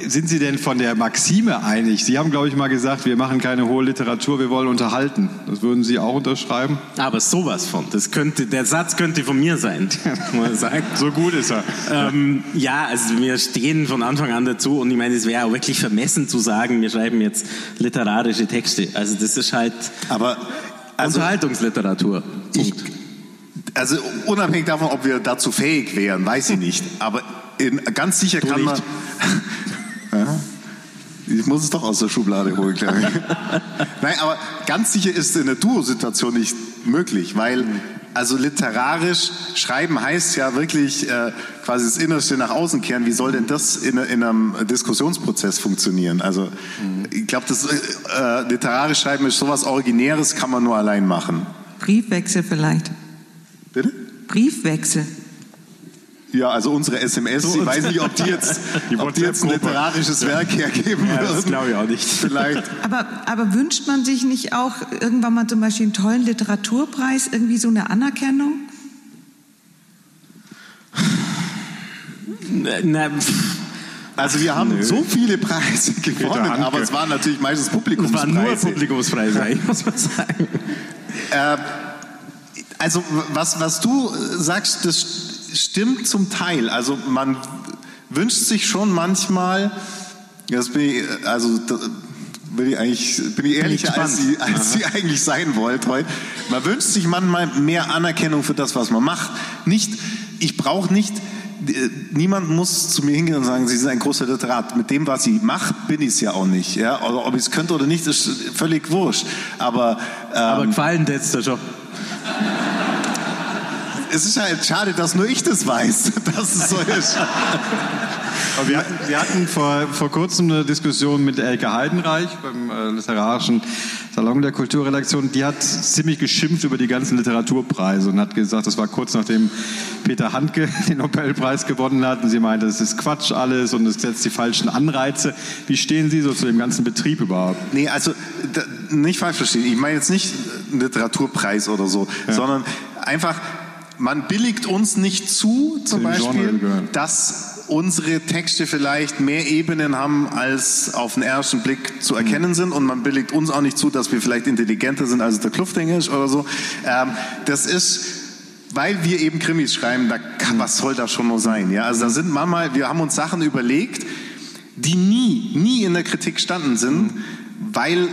sind Sie denn von der Maxime einig? Sie haben, glaube ich, mal gesagt, wir machen keine hohe Literatur, wir wollen unterhalten. Das würden Sie auch unterschreiben? Aber sowas von. Das könnte, der Satz könnte von mir sein. *laughs* So gut ist er. Ähm, ja, also wir stehen von Anfang an dazu und ich meine, es wäre auch wirklich vermessen zu sagen, wir schreiben jetzt literarische Texte. Also das ist halt Aber also, Unterhaltungsliteratur. ich, also unabhängig davon, ob wir dazu fähig wären, weiß ich nicht. Aber in, ganz sicher kann man. nicht. *laughs* Ja. Ich muss es doch aus der Schublade holen, glaube *laughs* ich. Nein, aber ganz sicher ist eine Duo-Situation nicht möglich, weil also literarisch schreiben heißt ja wirklich äh, quasi das Innerste nach außen kehren. Wie soll denn das in, in einem Diskussionsprozess funktionieren? Also ich glaube, das äh, literarisch schreiben ist sowas Originäres, kann man nur allein machen. Briefwechsel vielleicht. Bitte? Briefwechsel. Ja, also unsere SMS, ich weiß nicht, ob die jetzt, *laughs* Die ob die jetzt ein literarisches Werk hergeben Ja, das würden. glaube ich auch nicht. *laughs* Vielleicht. Aber, aber wünscht man sich nicht auch irgendwann mal zum Beispiel einen tollen Literaturpreis, irgendwie so eine Anerkennung? Na, Also wir haben so viele Preise gewonnen, aber es waren natürlich meistens es waren Publikumspreise. nur Publikumspreise, eigentlich, *laughs* muss man sagen. Äh, also was, was du äh, sagst, das stimmt zum Teil. Also man wünscht sich schon manchmal, das bin ich, also bin ich eigentlich bin ich ehrlicher, als, gespannt. sie, als sie eigentlich sein wollt heute. Man wünscht sich manchmal mehr Anerkennung für das, was man macht. Nicht, ich brauche nicht Niemand muss zu mir hingehen und sagen, Sie sind ein großer Literat. Mit dem, was Sie macht, bin ich es ja auch nicht. Ja? Oder ob ich es könnte oder nicht, ist völlig wurscht. Aber, ähm, Aber gefallen tät's dir schon. Es ist halt schade, dass nur ich das weiß, *laughs* dass es so ist. Aber wir hatten, wir hatten vor, vor kurzem eine Diskussion mit Elke Heidenreich beim äh, Literarischen Salon der Kulturredaktion. Die hat ziemlich geschimpft über die ganzen Literaturpreise und hat gesagt, das war kurz nachdem Peter Handke *laughs* den Nobelpreis gewonnen hat. Und sie meinte, das ist Quatsch alles und es setzt die falschen Anreize. Wie stehen Sie so zu dem ganzen Betrieb überhaupt? Nee, also da, nicht falsch verstehen. Ich meine jetzt nicht Literaturpreis oder so, sondern einfach, man billigt uns nicht zu, zum dem Beispiel, dass unsere Texte vielleicht mehr Ebenen haben, als auf den ersten Blick zu erkennen sind. Und man billigt uns auch nicht zu, dass wir vielleicht intelligenter sind, als der Kluftinger ist oder so. Ähm, das ist weil wir eben Krimis schreiben, da kann, was soll das schon nur sein? Ja, also da sind manchmal, wir haben uns Sachen überlegt, die nie, nie in der Kritik standen sind, weil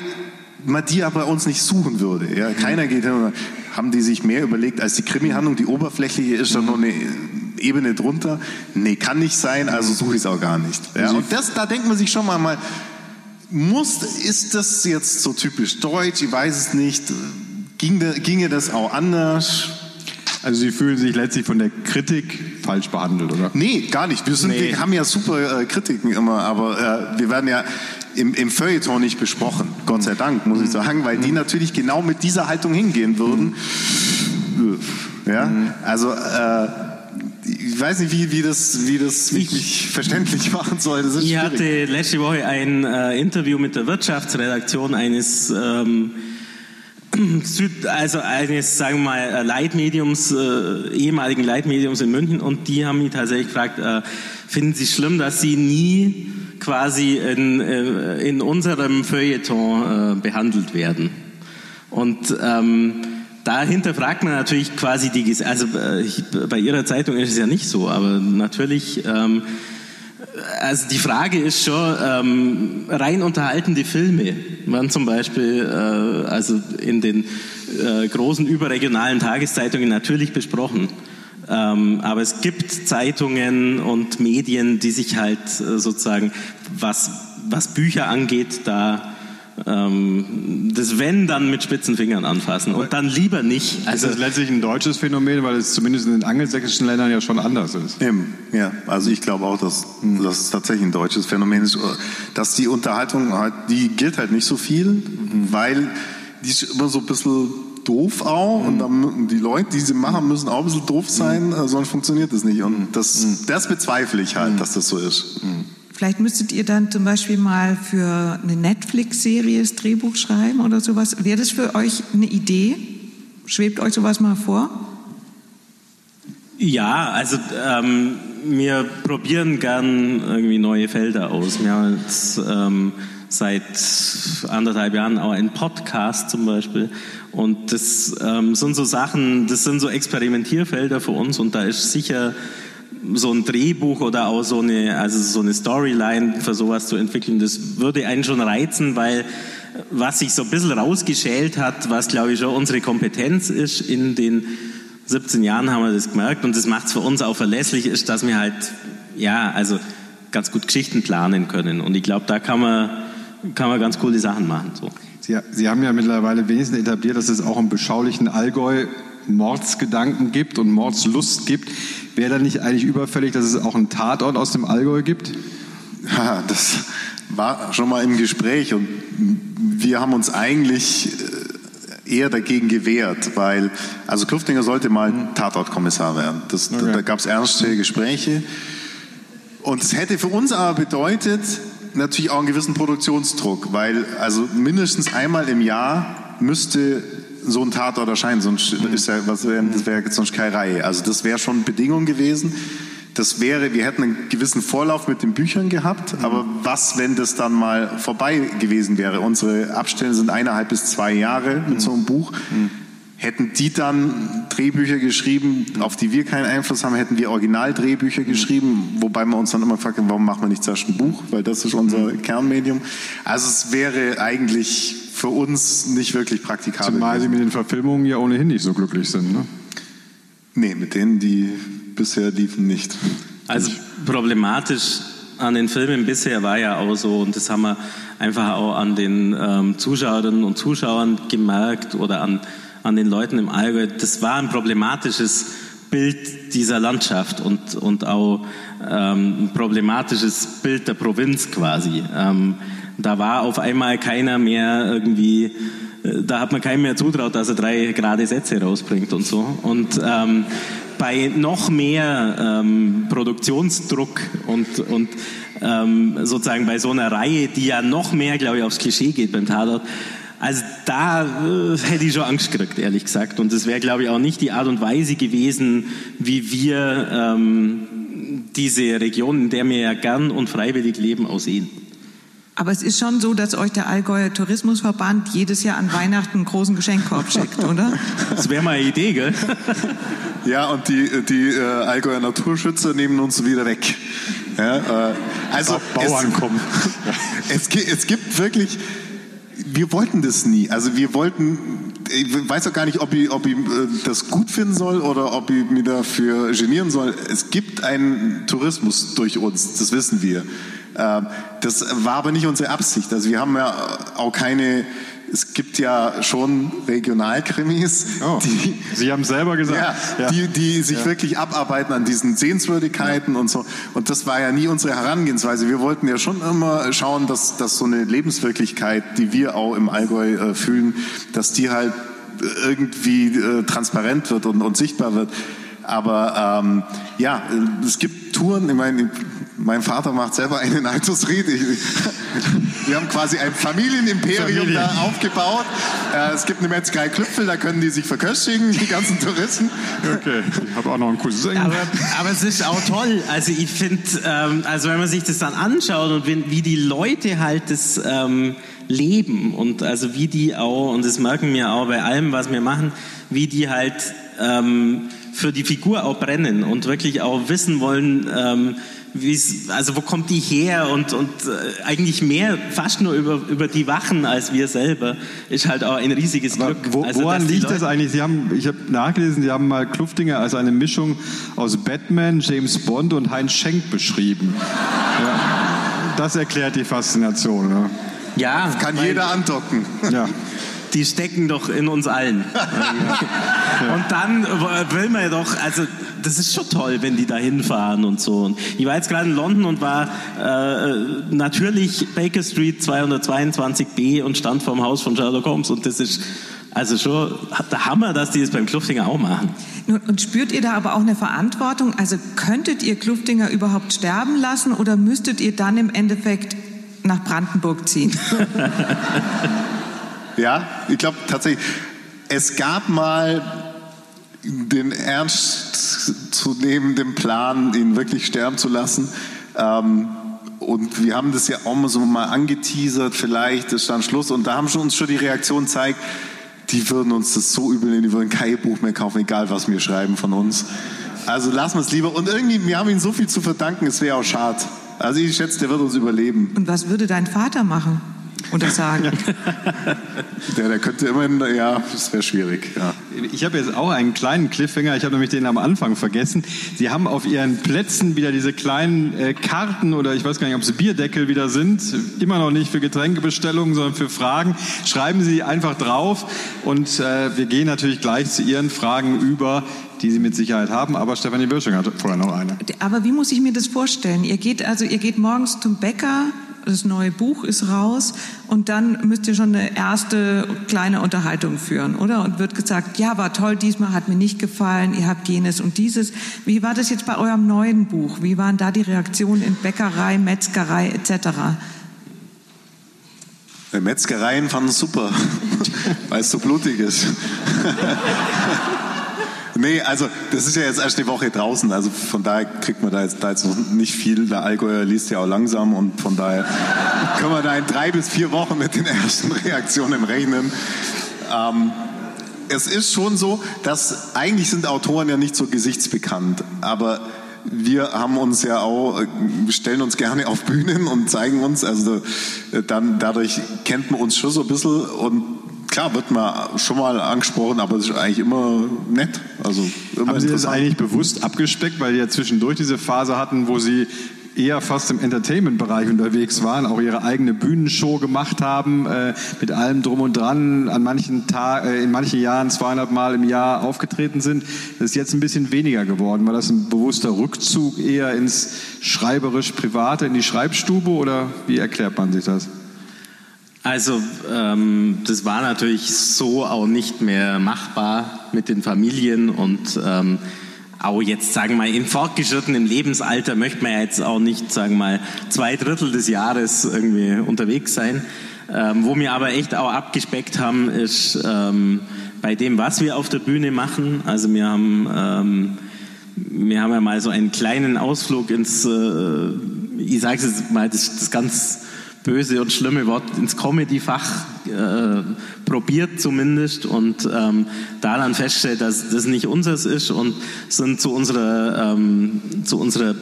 man die ja bei uns nicht suchen würde. Ja, keiner geht hin und sagt, haben die sich mehr überlegt als die Krimi-Handlung, die oberflächliche ist dann noch eine Ebene drunter? Nee, kann nicht sein, also suche ich es auch gar nicht. Ja, und das, da denkt man sich schon mal, mal muss, ist das jetzt so typisch deutsch? Ich weiß es nicht. Ging, ginge das auch anders? Also Sie fühlen sich letztlich von der Kritik falsch behandelt, oder? Nee, gar nicht. Wir, sind, Nee. wir haben ja super äh, Kritiken immer, aber äh, wir werden ja im, im Feuilleton nicht besprochen. Gott sei Dank, muss ich sagen, weil die natürlich genau mit dieser Haltung hingehen würden. Ja, also äh, ich weiß nicht, wie, wie das, wie das wie ich mich verständlich machen soll. Ich schwierig. hatte letzte Woche ein äh, Interview mit der Wirtschaftsredaktion eines ähm, Süd, also eines, sagen wir mal, äh, Leitmediums, äh, ehemaligen Leitmediums in München und die haben mich tatsächlich gefragt, äh, finden Sie schlimm, dass Sie nie quasi in, äh, in unserem Feuilleton äh, behandelt werden? Und ähm, dahinter fragt man natürlich quasi die, also äh, bei Ihrer Zeitung ist es ja nicht so, aber natürlich ähm, also die Frage ist schon, ähm, rein unterhaltende Filme werden zum Beispiel äh, also in den äh, großen überregionalen Tageszeitungen natürlich besprochen. Ähm, aber es gibt Zeitungen und Medien, die sich halt äh, sozusagen, was, was Bücher angeht, da ähm, das Wenn dann mit spitzen Fingern anfassen und dann lieber nicht. Also Also das ist letztlich ein deutsches Phänomen, weil es zumindest in den angelsächsischen Ländern ja schon anders ist. Eben, ja. Also ich glaube auch, dass dass es tatsächlich ein deutsches Phänomen ist, dass die Unterhaltung halt, die gilt halt nicht so viel, weil die ist immer so ein bisschen doof auch und dann, die Leute, die sie machen, müssen auch ein bisschen doof sein, äh, sonst funktioniert das nicht. Und das, das bezweifle ich halt, dass das so ist. Vielleicht müsstet ihr dann zum Beispiel mal für eine Netflix-Serie das Drehbuch schreiben oder sowas. Wäre das für euch eine Idee? Schwebt euch sowas mal vor? Ja, also ähm, wir probieren gern irgendwie neue Felder aus. Wir haben jetzt ähm, seit anderthalb Jahren auch einen Podcast zum Beispiel. Und das ähm, sind so Sachen, das sind so Experimentierfelder für uns und da ist sicher so ein Drehbuch oder auch so eine, also so eine Storyline für sowas zu entwickeln, das würde einen schon reizen, weil was sich so ein bisschen rausgeschält hat, was glaube ich schon unsere Kompetenz ist in den 17 Jahren haben wir das gemerkt und das macht es für uns auch verlässlich, ist, dass wir halt, ja, also ganz gut Geschichten planen können. Und ich glaube, da kann man, kann man ganz coole Sachen machen. So. Sie, Sie haben ja mittlerweile wenigstens etabliert, dass es auch im beschaulichen Allgäu Mordsgedanken gibt und Mordslust gibt. Wäre da nicht eigentlich überfällig, dass es auch einen Tatort aus dem Allgäu gibt? Ja, *laughs* das war schon mal im Gespräch und wir haben uns eigentlich äh, eher dagegen gewehrt, weil, also Kluftinger sollte mal Tatortkommissar werden. Das, Da, da gab es ernste Gespräche. Und es hätte für uns aber bedeutet, natürlich auch einen gewissen Produktionsdruck, weil also mindestens einmal im Jahr müsste so ein Tatort erscheinen, sonst ist ja, was wär, das wäre sonst keine Reihe. Also das wäre schon Bedingung gewesen. Das wäre, wir hätten einen gewissen Vorlauf mit den Büchern gehabt, aber was, wenn das dann mal vorbei gewesen wäre? Unsere Abstände sind eineinhalb bis zwei Jahre mit so einem Buch. Hätten die dann Drehbücher geschrieben, auf die wir keinen Einfluss haben, hätten wir Originaldrehbücher geschrieben, wobei wir uns dann immer haben, warum machen wir nicht zuerst ein Buch, weil das ist unser Kernmedium. Also es wäre eigentlich für uns nicht wirklich praktikabel. Zumal Sie mit den Verfilmungen ja ohnehin nicht so glücklich sind. Ne? Nee, mit denen, die bisher liefen, nicht. Also problematisch an den Filmen bisher war ja auch so, und das haben wir einfach auch an den ähm, Zuschauerinnen und Zuschauern gemerkt oder an, an den Leuten im Allgäu, das war ein problematisches Bild dieser Landschaft und, und auch ähm, ein problematisches Bild der Provinz quasi. Ähm, da war auf einmal keiner mehr irgendwie, äh, da hat man keinem mehr zutraut, dass er drei gerade Sätze rausbringt und so. Und ähm, bei noch mehr ähm, Produktionsdruck und, und ähm, sozusagen bei so einer Reihe, die ja noch mehr, glaube ich, aufs Klischee geht beim Tatort, also da äh, hätte ich schon Angst gekriegt, ehrlich gesagt. Und das wäre, glaube ich, auch nicht die Art und Weise gewesen, wie wir ähm, diese Region, in der wir ja gern und freiwillig leben, aussehen. Aber es ist schon so, dass euch der Allgäuer Tourismusverband jedes Jahr an Weihnachten einen großen Geschenkkorb schickt, oder? Das wäre mal eine Idee, gell? *laughs* Ja, und die, die äh, Allgäuer Naturschützer nehmen uns wieder weg. Ja, äh, also Bauern es, kommen. *laughs* es, es gibt wirklich, wir wollten das nie. Also wir wollten, ich weiß auch gar nicht, ob ich, ob ich äh, das gut finden soll oder ob ich mich dafür genieren soll. Es gibt einen Tourismus durch uns, das wissen wir. Ähm, das war aber nicht unsere Absicht. Also wir haben ja auch keine es gibt ja schon Regionalkrimis, oh, die, Sie haben selber gesagt, ja, ja. Die, die sich ja. wirklich abarbeiten an diesen Sehenswürdigkeiten und so. Und das war ja nie unsere Herangehensweise. Wir wollten ja schon immer schauen, dass, dass so eine Lebenswirklichkeit, die wir auch im Allgäu äh, fühlen, dass die halt irgendwie äh, transparent wird und, und sichtbar wird. Aber ähm, ja, es gibt Touren, ich meine, mein Vater macht selber einen Ried. *laughs* Wir haben quasi ein Familienimperium Familie. da aufgebaut. Äh, es gibt eine Metzgerei Klüpfel, da können die sich verköstigen, die ganzen Touristen. Okay, ich habe auch noch einen Cousin. Aber, aber es ist auch toll. Also ich finde, ähm, also wenn man sich das dann anschaut und wie, wie die Leute halt das ähm, leben und also wie die auch, und das merken wir auch bei allem, was wir machen, wie die halt ähm, für die Figur auch brennen und wirklich auch wissen wollen, ähm, also wo kommt die her und, und äh, eigentlich mehr fast nur über, über die Wachen als wir selber ist halt auch ein riesiges Aber Glück. Wo, also, woran liegt das eigentlich? Sie haben, ich habe nachgelesen, Sie haben mal Kluftinger als eine Mischung aus Batman, James Bond und Heinz Schenk beschrieben. Ja, das erklärt die Faszination. Ja. Ja, kann jeder andocken. Ja. Die stecken doch in uns allen. *laughs* und dann will man doch, also das ist schon toll, wenn die da hinfahren und so. Und ich war jetzt gerade in London und war äh, natürlich Baker Street 222b und stand vorm Haus von Sherlock Holmes und das ist also schon der Hammer, dass die das beim Kluftinger auch machen. Und spürt ihr da aber auch eine Verantwortung? Also könntet ihr Kluftinger überhaupt sterben lassen oder müsstet ihr dann im Endeffekt nach Brandenburg ziehen. *laughs* ja, ich glaube tatsächlich, es gab mal den ernst zu nehmenden Plan, ihn wirklich sterben zu lassen. Ähm, und wir haben das ja auch mal so mal angeteasert, vielleicht ist dann Schluss. Und da haben schon uns schon die Reaktion gezeigt, die würden uns das so übel nehmen, die würden kein Buch mehr kaufen, egal was wir schreiben von uns. Also lassen wir es lieber. Und irgendwie, wir haben ihnen so viel zu verdanken, es wäre auch schade. Also ich schätze, der wird uns überleben. Und was würde dein Vater machen? Und sagen? der, der könnte immerhin, ja, das wäre schwierig. Ja. Ich habe jetzt auch einen kleinen Cliffhanger, ich habe nämlich den am Anfang vergessen. Sie haben auf Ihren Plätzen wieder diese kleinen äh, Karten oder ich weiß gar nicht, ob es Bierdeckel wieder sind. Immer noch nicht für Getränkebestellungen, sondern für Fragen. Schreiben Sie einfach drauf und äh, wir gehen natürlich gleich zu Ihren Fragen über die Sie mit Sicherheit haben. Aber Stefanie Bürsching hat vorher noch eine. Aber wie muss ich mir das vorstellen? Ihr geht also, ihr geht morgens zum Bäcker, das neue Buch ist raus und dann müsst ihr schon eine erste kleine Unterhaltung führen, oder? Und wird gesagt, ja, war toll, diesmal hat mir nicht gefallen, ihr habt jenes und dieses. Wie war das jetzt bei eurem neuen Buch? Wie waren da die Reaktionen in Bäckerei, Metzgerei etc.? Metzgereien fanden es super, *laughs* weil es so blutig ist. *laughs* Nee, also das ist ja jetzt erst eine Woche draußen, also von daher kriegt man da jetzt, da jetzt noch nicht viel. Der Allgäuer liest ja auch langsam und von daher können wir da in drei bis vier Wochen mit den ersten Reaktionen rechnen. Ähm, es ist schon so, dass eigentlich sind Autoren ja nicht so gesichtsbekannt, aber wir haben uns ja auch, stellen uns gerne auf Bühnen und zeigen uns, also dann dadurch kennt man uns schon so ein bisschen und klar wird man schon mal angesprochen, aber es ist eigentlich immer nett. Also immer Haben Sie das eigentlich bewusst abgespeckt, weil Sie ja zwischendurch diese Phase hatten, wo Sie eher fast im Entertainment-Bereich unterwegs waren, auch ihre eigene Bühnenshow gemacht haben, äh, mit allem drum und dran, an manchen Tag, äh, in manchen Jahren 200 Mal im Jahr aufgetreten sind. Das ist jetzt ein bisschen weniger geworden. War das ein bewusster Rückzug eher ins schreiberisch-private, in die Schreibstube oder wie erklärt man sich das? Also ähm, das war natürlich so auch nicht mehr machbar mit den Familien und ähm, auch jetzt, sagen wir mal, im fortgeschrittenen Lebensalter möchte man ja jetzt auch nicht, sagen wir mal, zwei Drittel des Jahres irgendwie unterwegs sein. Ähm, wo wir aber echt auch abgespeckt haben, ist ähm, bei dem, was wir auf der Bühne machen. Also wir haben, ähm, wir haben ja mal so einen kleinen Ausflug ins, äh, ich sage es jetzt mal, das, das ganz böse und schlimme Wort ins Comedy-Fach äh, probiert zumindest und ähm, da dann feststellt, dass das nicht unseres ist und sind zu unserer, ähm, zu unserer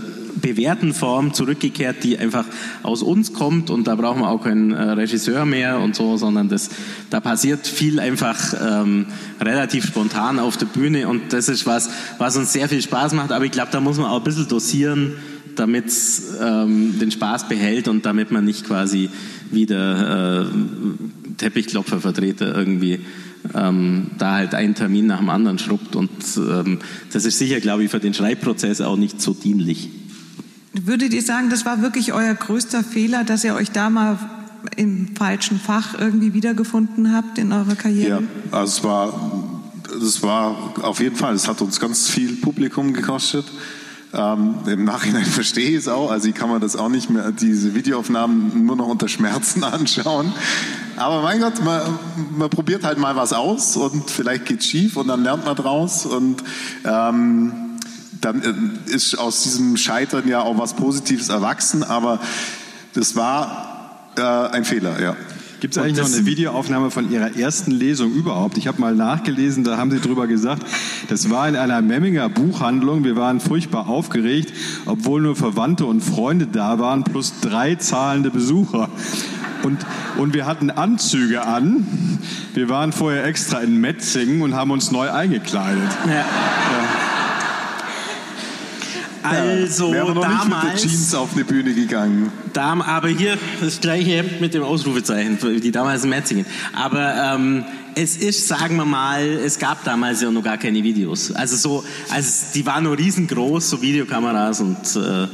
bewährten Form zurückgekehrt, die einfach aus uns kommt und da brauchen wir auch keinen äh, Regisseur mehr und so, sondern das, da passiert viel einfach ähm, relativ spontan auf der Bühne und das ist was, was uns sehr viel Spaß macht, aber ich glaube, da muss man auch ein bisschen dosieren, damit es ähm, den Spaß behält und damit man nicht quasi wieder äh, Teppichklopfervertreter irgendwie ähm, da halt einen Termin nach dem anderen schrubbt. Und ähm, das ist sicher, glaube ich, für den Schreibprozess auch nicht so dienlich. Würdet ihr sagen, das war wirklich euer größter Fehler, dass ihr euch da mal im falschen Fach irgendwie wiedergefunden habt in eurer Karriere? Ja, also es war, es war auf jeden Fall, es hat uns ganz viel Publikum gekostet. Ähm, Im Nachhinein *laughs* verstehe ich es auch, also ich kann man das auch nicht mehr, diese Videoaufnahmen nur noch unter Schmerzen *laughs* anschauen. Aber mein Gott, man, man probiert halt mal was aus und vielleicht geht es schief und dann lernt man draus und ähm, dann äh, ist aus diesem Scheitern ja auch was Positives erwachsen, aber das war äh, ein Fehler, ja. Gibt es eigentlich noch eine Videoaufnahme von Ihrer ersten Lesung überhaupt? Ich habe mal nachgelesen, da haben Sie drüber gesagt, das war in einer Memminger Buchhandlung. Wir waren furchtbar aufgeregt, obwohl nur Verwandte und Freunde da waren, plus drei zahlende Besucher. Und, und wir hatten Anzüge an. Wir waren vorher extra in Metzingen und haben uns neu eingekleidet. Ja. Ja. Also noch damals. nicht mit der Jeans auf eine Bühne gegangen. Dam, aber hier das gleiche Hemd mit dem Ausrufezeichen, die damals in Metzingen. Aber ähm, es ist, sagen wir mal, es gab damals ja noch gar keine Videos. Also so, also die waren nur riesengroß, so Videokameras und äh,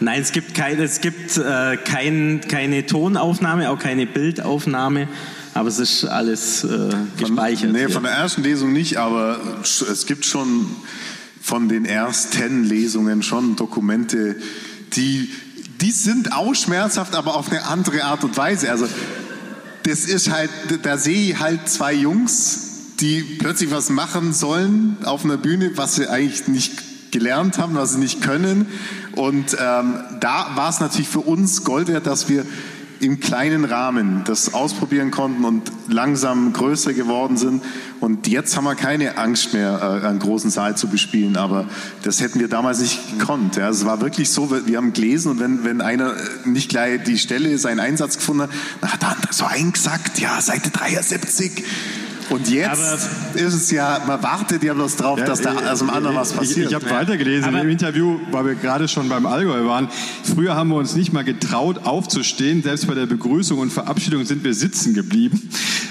nein, es gibt keine, es gibt äh, kein, keine Tonaufnahme, auch keine Bildaufnahme. Aber es ist alles äh, gespeichert. Von, nee, hier. von der ersten Lesung nicht, aber es gibt schon von den ersten Lesungen schon Dokumente, die, die sind auch schmerzhaft, aber auf eine andere Art und Weise. Also das ist halt, da sehe ich halt zwei Jungs, die plötzlich was machen sollen auf einer Bühne, was sie eigentlich nicht gelernt haben, was sie nicht können. Und ähm, da war es natürlich für uns Gold wert, dass wir im kleinen Rahmen das ausprobieren konnten und langsam größer geworden sind. Und jetzt haben wir keine Angst mehr, äh, einen großen Saal zu bespielen. Aber das hätten wir damals nicht gekonnt. Ja. Es war wirklich so, wir haben gelesen und wenn, wenn einer nicht gleich die Stelle, seinen Einsatz gefunden hat, dann hat er so eingesackt, ja, Seite 73. Und jetzt Aber- ist es ja, man wartet ja bloß drauf, dass da aus dem anderen was Ich, passiert. ich habe weitergelesen Aber- im Interview, weil wir gerade schon beim Allgäu waren. Früher haben wir uns nicht mal getraut, aufzustehen. Selbst bei der Begrüßung und Verabschiedung sind wir sitzen geblieben.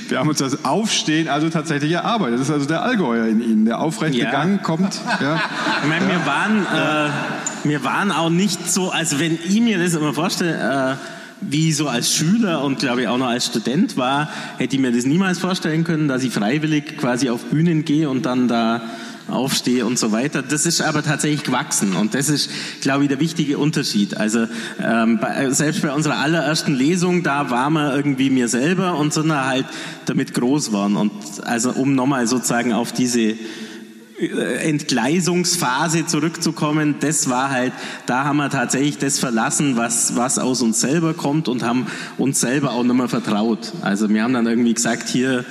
Wir haben uns das Aufstehen also tatsächlich erarbeitet. Das ist also der Allgäuer in Ihnen, der aufrecht Ja. gegangen kommt. Ja. Ich meine, wir waren, äh, wir waren auch nicht so, also wenn ich mir das immer vorstelle, äh, wie ich so als Schüler und glaube ich auch noch als Student war, hätte ich mir das niemals vorstellen können, dass ich freiwillig quasi auf Bühnen gehe und dann da aufstehe und so weiter. Das ist aber tatsächlich gewachsen und das ist, glaube ich, der wichtige Unterschied. Also ähm, bei, selbst bei unserer allerersten Lesung, da waren wir irgendwie mir selber und sind halt damit groß geworden. Und also um nochmal sozusagen auf diese Entgleisungsphase zurückzukommen, das war halt, da haben wir tatsächlich das verlassen, was, was aus uns selber kommt und haben uns selber auch nicht mehr vertraut. Also wir haben dann irgendwie gesagt, hier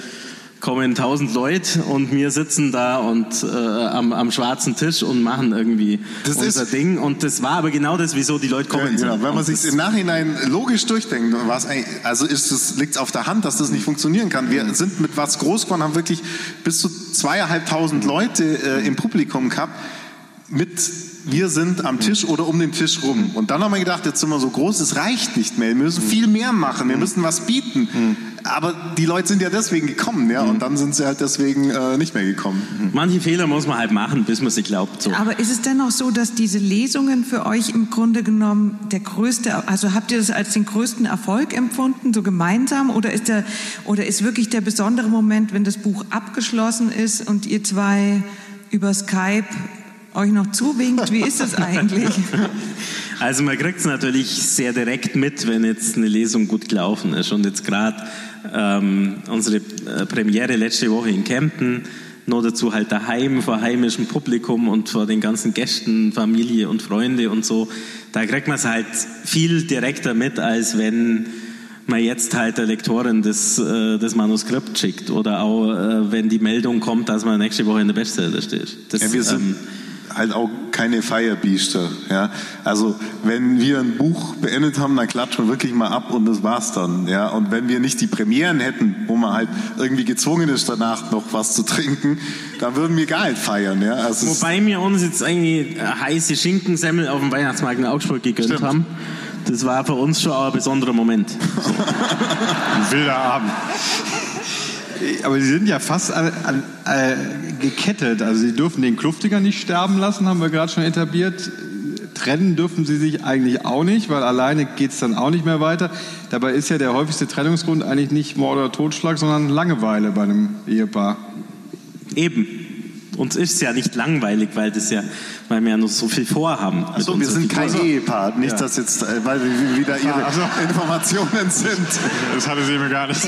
kommen tausend Leute und wir sitzen da und äh, am, am schwarzen Tisch und machen irgendwie Das unser ist- Ding und das war aber genau das, wieso die Leute kommen. Ja, genau. Wenn man sich im Nachhinein logisch durchdenkt, was also ist es liegt auf der Hand, dass das nicht funktionieren kann. Wir sind mit was groß geworden, haben wirklich bis zu zweieinhalbtausend Leute äh, im Publikum gehabt mit wir sind am Tisch oder um den Tisch rum. Und dann haben wir gedacht, jetzt sind wir so groß, es reicht nicht mehr. Wir müssen viel mehr machen, wir müssen was bieten. Aber die Leute sind ja deswegen gekommen, ja, und dann sind sie halt deswegen äh, nicht mehr gekommen. Manche Fehler muss man halt machen, bis man sie glaubt. So. Aber ist es dennoch so, dass diese Lesungen für euch im Grunde genommen der größte, also habt ihr das als den größten Erfolg empfunden, so gemeinsam, oder ist der, oder ist wirklich der besondere Moment, wenn das Buch abgeschlossen ist und ihr zwei über Skype euch noch zuwinkt? Wie ist das eigentlich? *laughs* Also man kriegt es natürlich sehr direkt mit, wenn jetzt eine Lesung gut gelaufen ist. Und jetzt gerade ähm, unsere äh, Premiere letzte Woche in Kempten, noch dazu halt daheim vor heimischem Publikum und vor den ganzen Gästen, Familie und Freunde und so. Da kriegt man es halt viel direkter mit, als wenn man jetzt halt der Lektorin das, äh, das Manuskript schickt oder auch äh, wenn die Meldung kommt, dass man nächste Woche in der Bestseller steht. Das, Ja, wir sind ähm, halt auch keine Feierbiester. Ja? Also wenn wir ein Buch beendet haben, dann klatschen wir wirklich mal ab und das war's dann. Ja? Und wenn wir nicht die Premieren hätten, wo man halt irgendwie gezwungen ist, danach noch was zu trinken, dann würden wir gar nicht feiern. Ja? Also Wobei wir uns jetzt eigentlich heiße Schinkensemmel auf dem Weihnachtsmarkt in Augsburg gegönnt Stimmt. haben. Das war für uns schon auch ein besonderer Moment. So. *laughs* ein wilder Abend. Aber sie sind ja fast an, an, äh, gekettet. Also sie dürfen den Kluftiger nicht sterben lassen, haben wir gerade schon etabliert. Trennen dürfen sie sich eigentlich auch nicht, weil alleine geht es dann auch nicht mehr weiter. Dabei ist ja der häufigste Trennungsgrund eigentlich nicht Mord oder Totschlag, sondern Langeweile bei einem Ehepaar. Eben. Uns ist es ja nicht langweilig, weil, das ja, weil wir ja noch so viel vorhaben. Achso, wir sind kein Ehepaar. Nicht, ja. dass jetzt, äh, weil wieder Ihre also, Informationen sind. Das hatte sie mir gar nicht.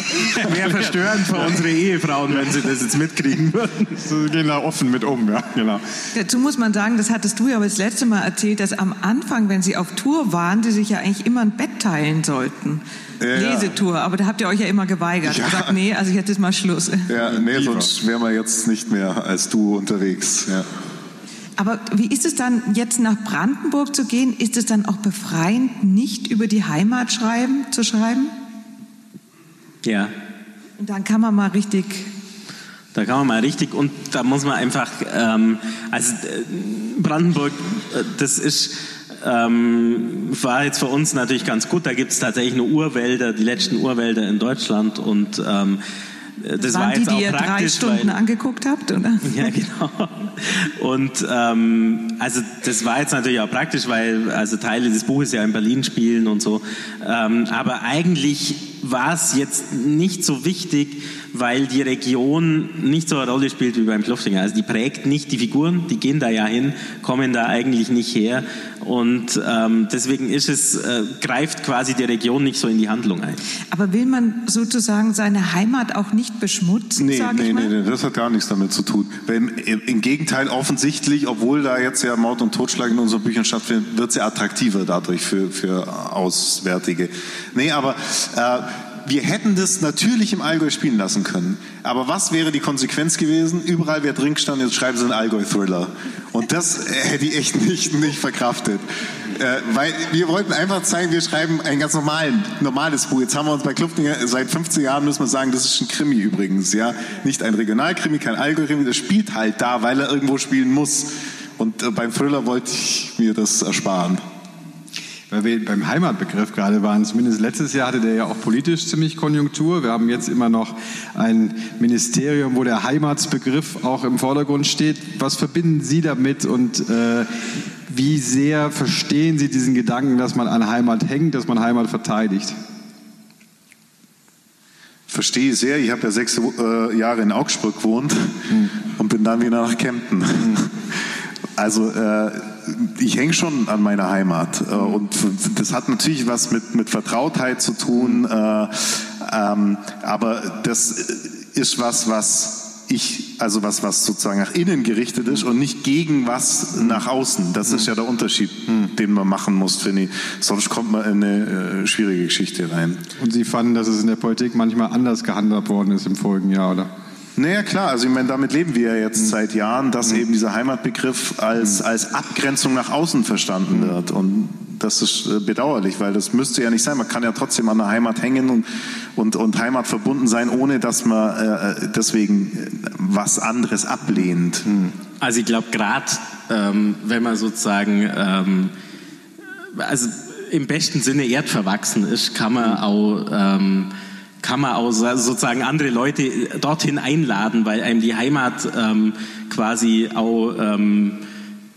Wäre verstörend für unsere Ehefrauen, wenn sie das jetzt mitkriegen würden. Sie gehen da offen mit um, ja, genau. Dazu muss man sagen, das hattest du ja aber das letzte Mal erzählt, dass am Anfang, wenn sie auf Tour waren, die sich ja eigentlich immer ein Bett teilen sollten. Ja. Lesetour, aber da habt ihr euch ja immer geweigert. Ja. Gesagt, nee, also jetzt ist mal Schluss. Ja, nee, sonst wären wir jetzt nicht mehr als du unterwegs. Ja. Aber wie ist es dann, jetzt nach Brandenburg zu gehen? Ist es dann auch befreiend, nicht über die Heimat schreiben, zu schreiben? Ja. Und dann kann man mal richtig da kann man mal richtig und da muss man einfach, ähm, also äh, Brandenburg, äh, das ist ähm, war jetzt für uns natürlich ganz gut. Da gibt es tatsächlich nur Urwälder, die letzten Urwälder in Deutschland und ähm, das, waren war jetzt die, die ihr drei Stunden weil, angeguckt habt, oder? *laughs* Ja, genau. Und ähm, also das war jetzt natürlich auch praktisch, weil also Teile des Buches ja in Berlin spielen und so. Ähm, aber eigentlich war es jetzt nicht so wichtig, weil die Region nicht so eine Rolle spielt wie beim Kloftinger. Also die prägt nicht die Figuren, die gehen da ja hin, kommen da eigentlich nicht her. Und ähm, deswegen ist es, äh, greift quasi die Region nicht so in die Handlung ein. Aber will man sozusagen seine Heimat auch nicht beschmutzen? Nee, nee, nee, nee, das hat gar nichts damit zu tun. Im, Im, Gegenteil, offensichtlich, obwohl da jetzt ja Mord und Totschlag in unseren Büchern stattfindet, wird sie attraktiver dadurch für, für Auswärtige. Nee, aber äh, wir hätten das natürlich im Allgäu spielen lassen können. Aber was wäre die Konsequenz gewesen? Überall wäre drin gestanden, jetzt schreiben sie einen Allgäu-Thriller. Und das *laughs* hätte ich echt nicht, nicht verkraftet. Äh, weil wir wollten einfach zeigen, wir schreiben ein ganz normalen, normales Buch. Jetzt haben wir uns bei Kluftinger, seit 15 Jahren müssen wir sagen, das ist ein Krimi übrigens. ja, Nicht ein Regionalkrimi, kein Allgäu-Krimi, das spielt halt da, weil er irgendwo spielen muss. Und äh, beim Thriller wollte ich mir das ersparen weil wir beim Heimatbegriff gerade waren. Zumindest letztes Jahr hatte der ja auch politisch ziemlich Konjunktur. Wir haben jetzt immer noch ein Ministerium, wo der Heimatsbegriff auch im Vordergrund steht. Was verbinden Sie damit und äh, wie sehr verstehen Sie diesen Gedanken, dass man an Heimat hängt, dass man Heimat verteidigt? Verstehe sehr. Ich habe ja sechs äh, Jahre in Augsburg gewohnt hm. und bin dann wieder nach Kempten. Hm. Also äh, ich hänge schon an meiner Heimat äh, und das hat natürlich was mit, mit Vertrautheit zu tun, äh, ähm, aber das ist was, was ich, also was, was sozusagen nach innen gerichtet ist und nicht gegen was nach außen. Das ist ja der Unterschied, den man machen muss, finde ich. Sonst kommt man in eine äh, schwierige Geschichte rein. Und Sie fanden, dass es in der Politik manchmal anders gehandhabt worden ist im vorigen Jahr, oder? Naja, klar, also ich meine, damit leben wir ja jetzt mhm. seit Jahren, dass mhm. eben dieser Heimatbegriff als, mhm. als Abgrenzung nach außen verstanden wird. Und das ist äh, bedauerlich, weil das müsste ja nicht sein. Man kann ja trotzdem an der Heimat hängen und, und, und Heimat verbunden sein, ohne dass man äh, äh deswegen äh, was anderes ablehnt. Also ich glaube, gerade ähm, wenn man sozusagen, ähm, also im besten Sinne erdverwachsen ist, kann man auch... Ähm, kann man auch sozusagen andere Leute dorthin einladen, weil einem die Heimat ähm, quasi auch ähm,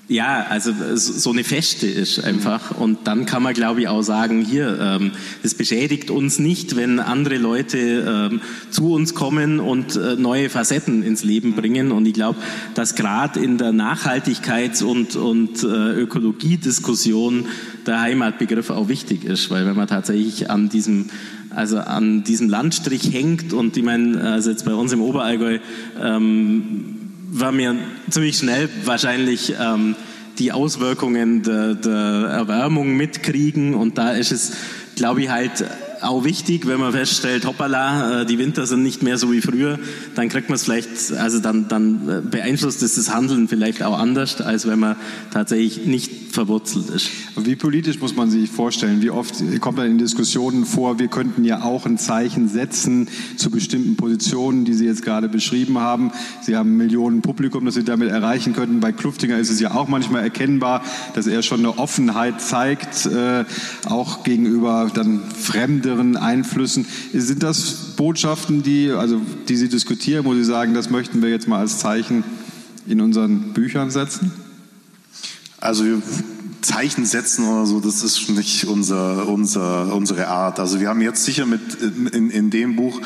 ja, also so eine Feste ist einfach. Und dann kann man, glaube ich, auch sagen, hier, ähm, es beschädigt uns nicht, wenn andere Leute ähm, zu uns kommen und äh, neue Facetten ins Leben bringen. Und ich glaube, dass gerade in der Nachhaltigkeits- und, und äh, Ökologiediskussion der Heimatbegriff auch wichtig ist, weil wenn man tatsächlich an diesem also an diesem Landstrich hängt. Und ich meine, also jetzt bei uns im Oberallgäu ähm, war mir ziemlich schnell wahrscheinlich ähm, die Auswirkungen der, der Erwärmung mitkriegen. Und da ist es, glaube ich, halt auch wichtig, wenn man feststellt, hoppala, äh, die Winter sind nicht mehr so wie früher, dann kriegt man es vielleicht, also dann, dann äh, beeinflusst es das Handeln vielleicht auch anders, als wenn man tatsächlich nicht verwurzelt ist. Wie politisch muss man sich vorstellen? Wie oft kommt man in Diskussionen vor, wir könnten ja auch ein Zeichen setzen zu bestimmten Positionen, die Sie jetzt gerade beschrieben haben. Sie haben Millionen Publikum, das Sie damit erreichen könnten. Bei Kluftinger ist es ja auch manchmal erkennbar, dass er schon eine Offenheit zeigt, äh, auch gegenüber dann fremderen Einflüssen. Sind das Botschaften, die, also, die Sie diskutieren, wo Sie sagen, das möchten wir jetzt mal als Zeichen in unseren Büchern setzen? Also Zeichen setzen oder so, das ist nicht unser, unser, unsere Art. Also wir haben jetzt sicher mit in, in dem Buch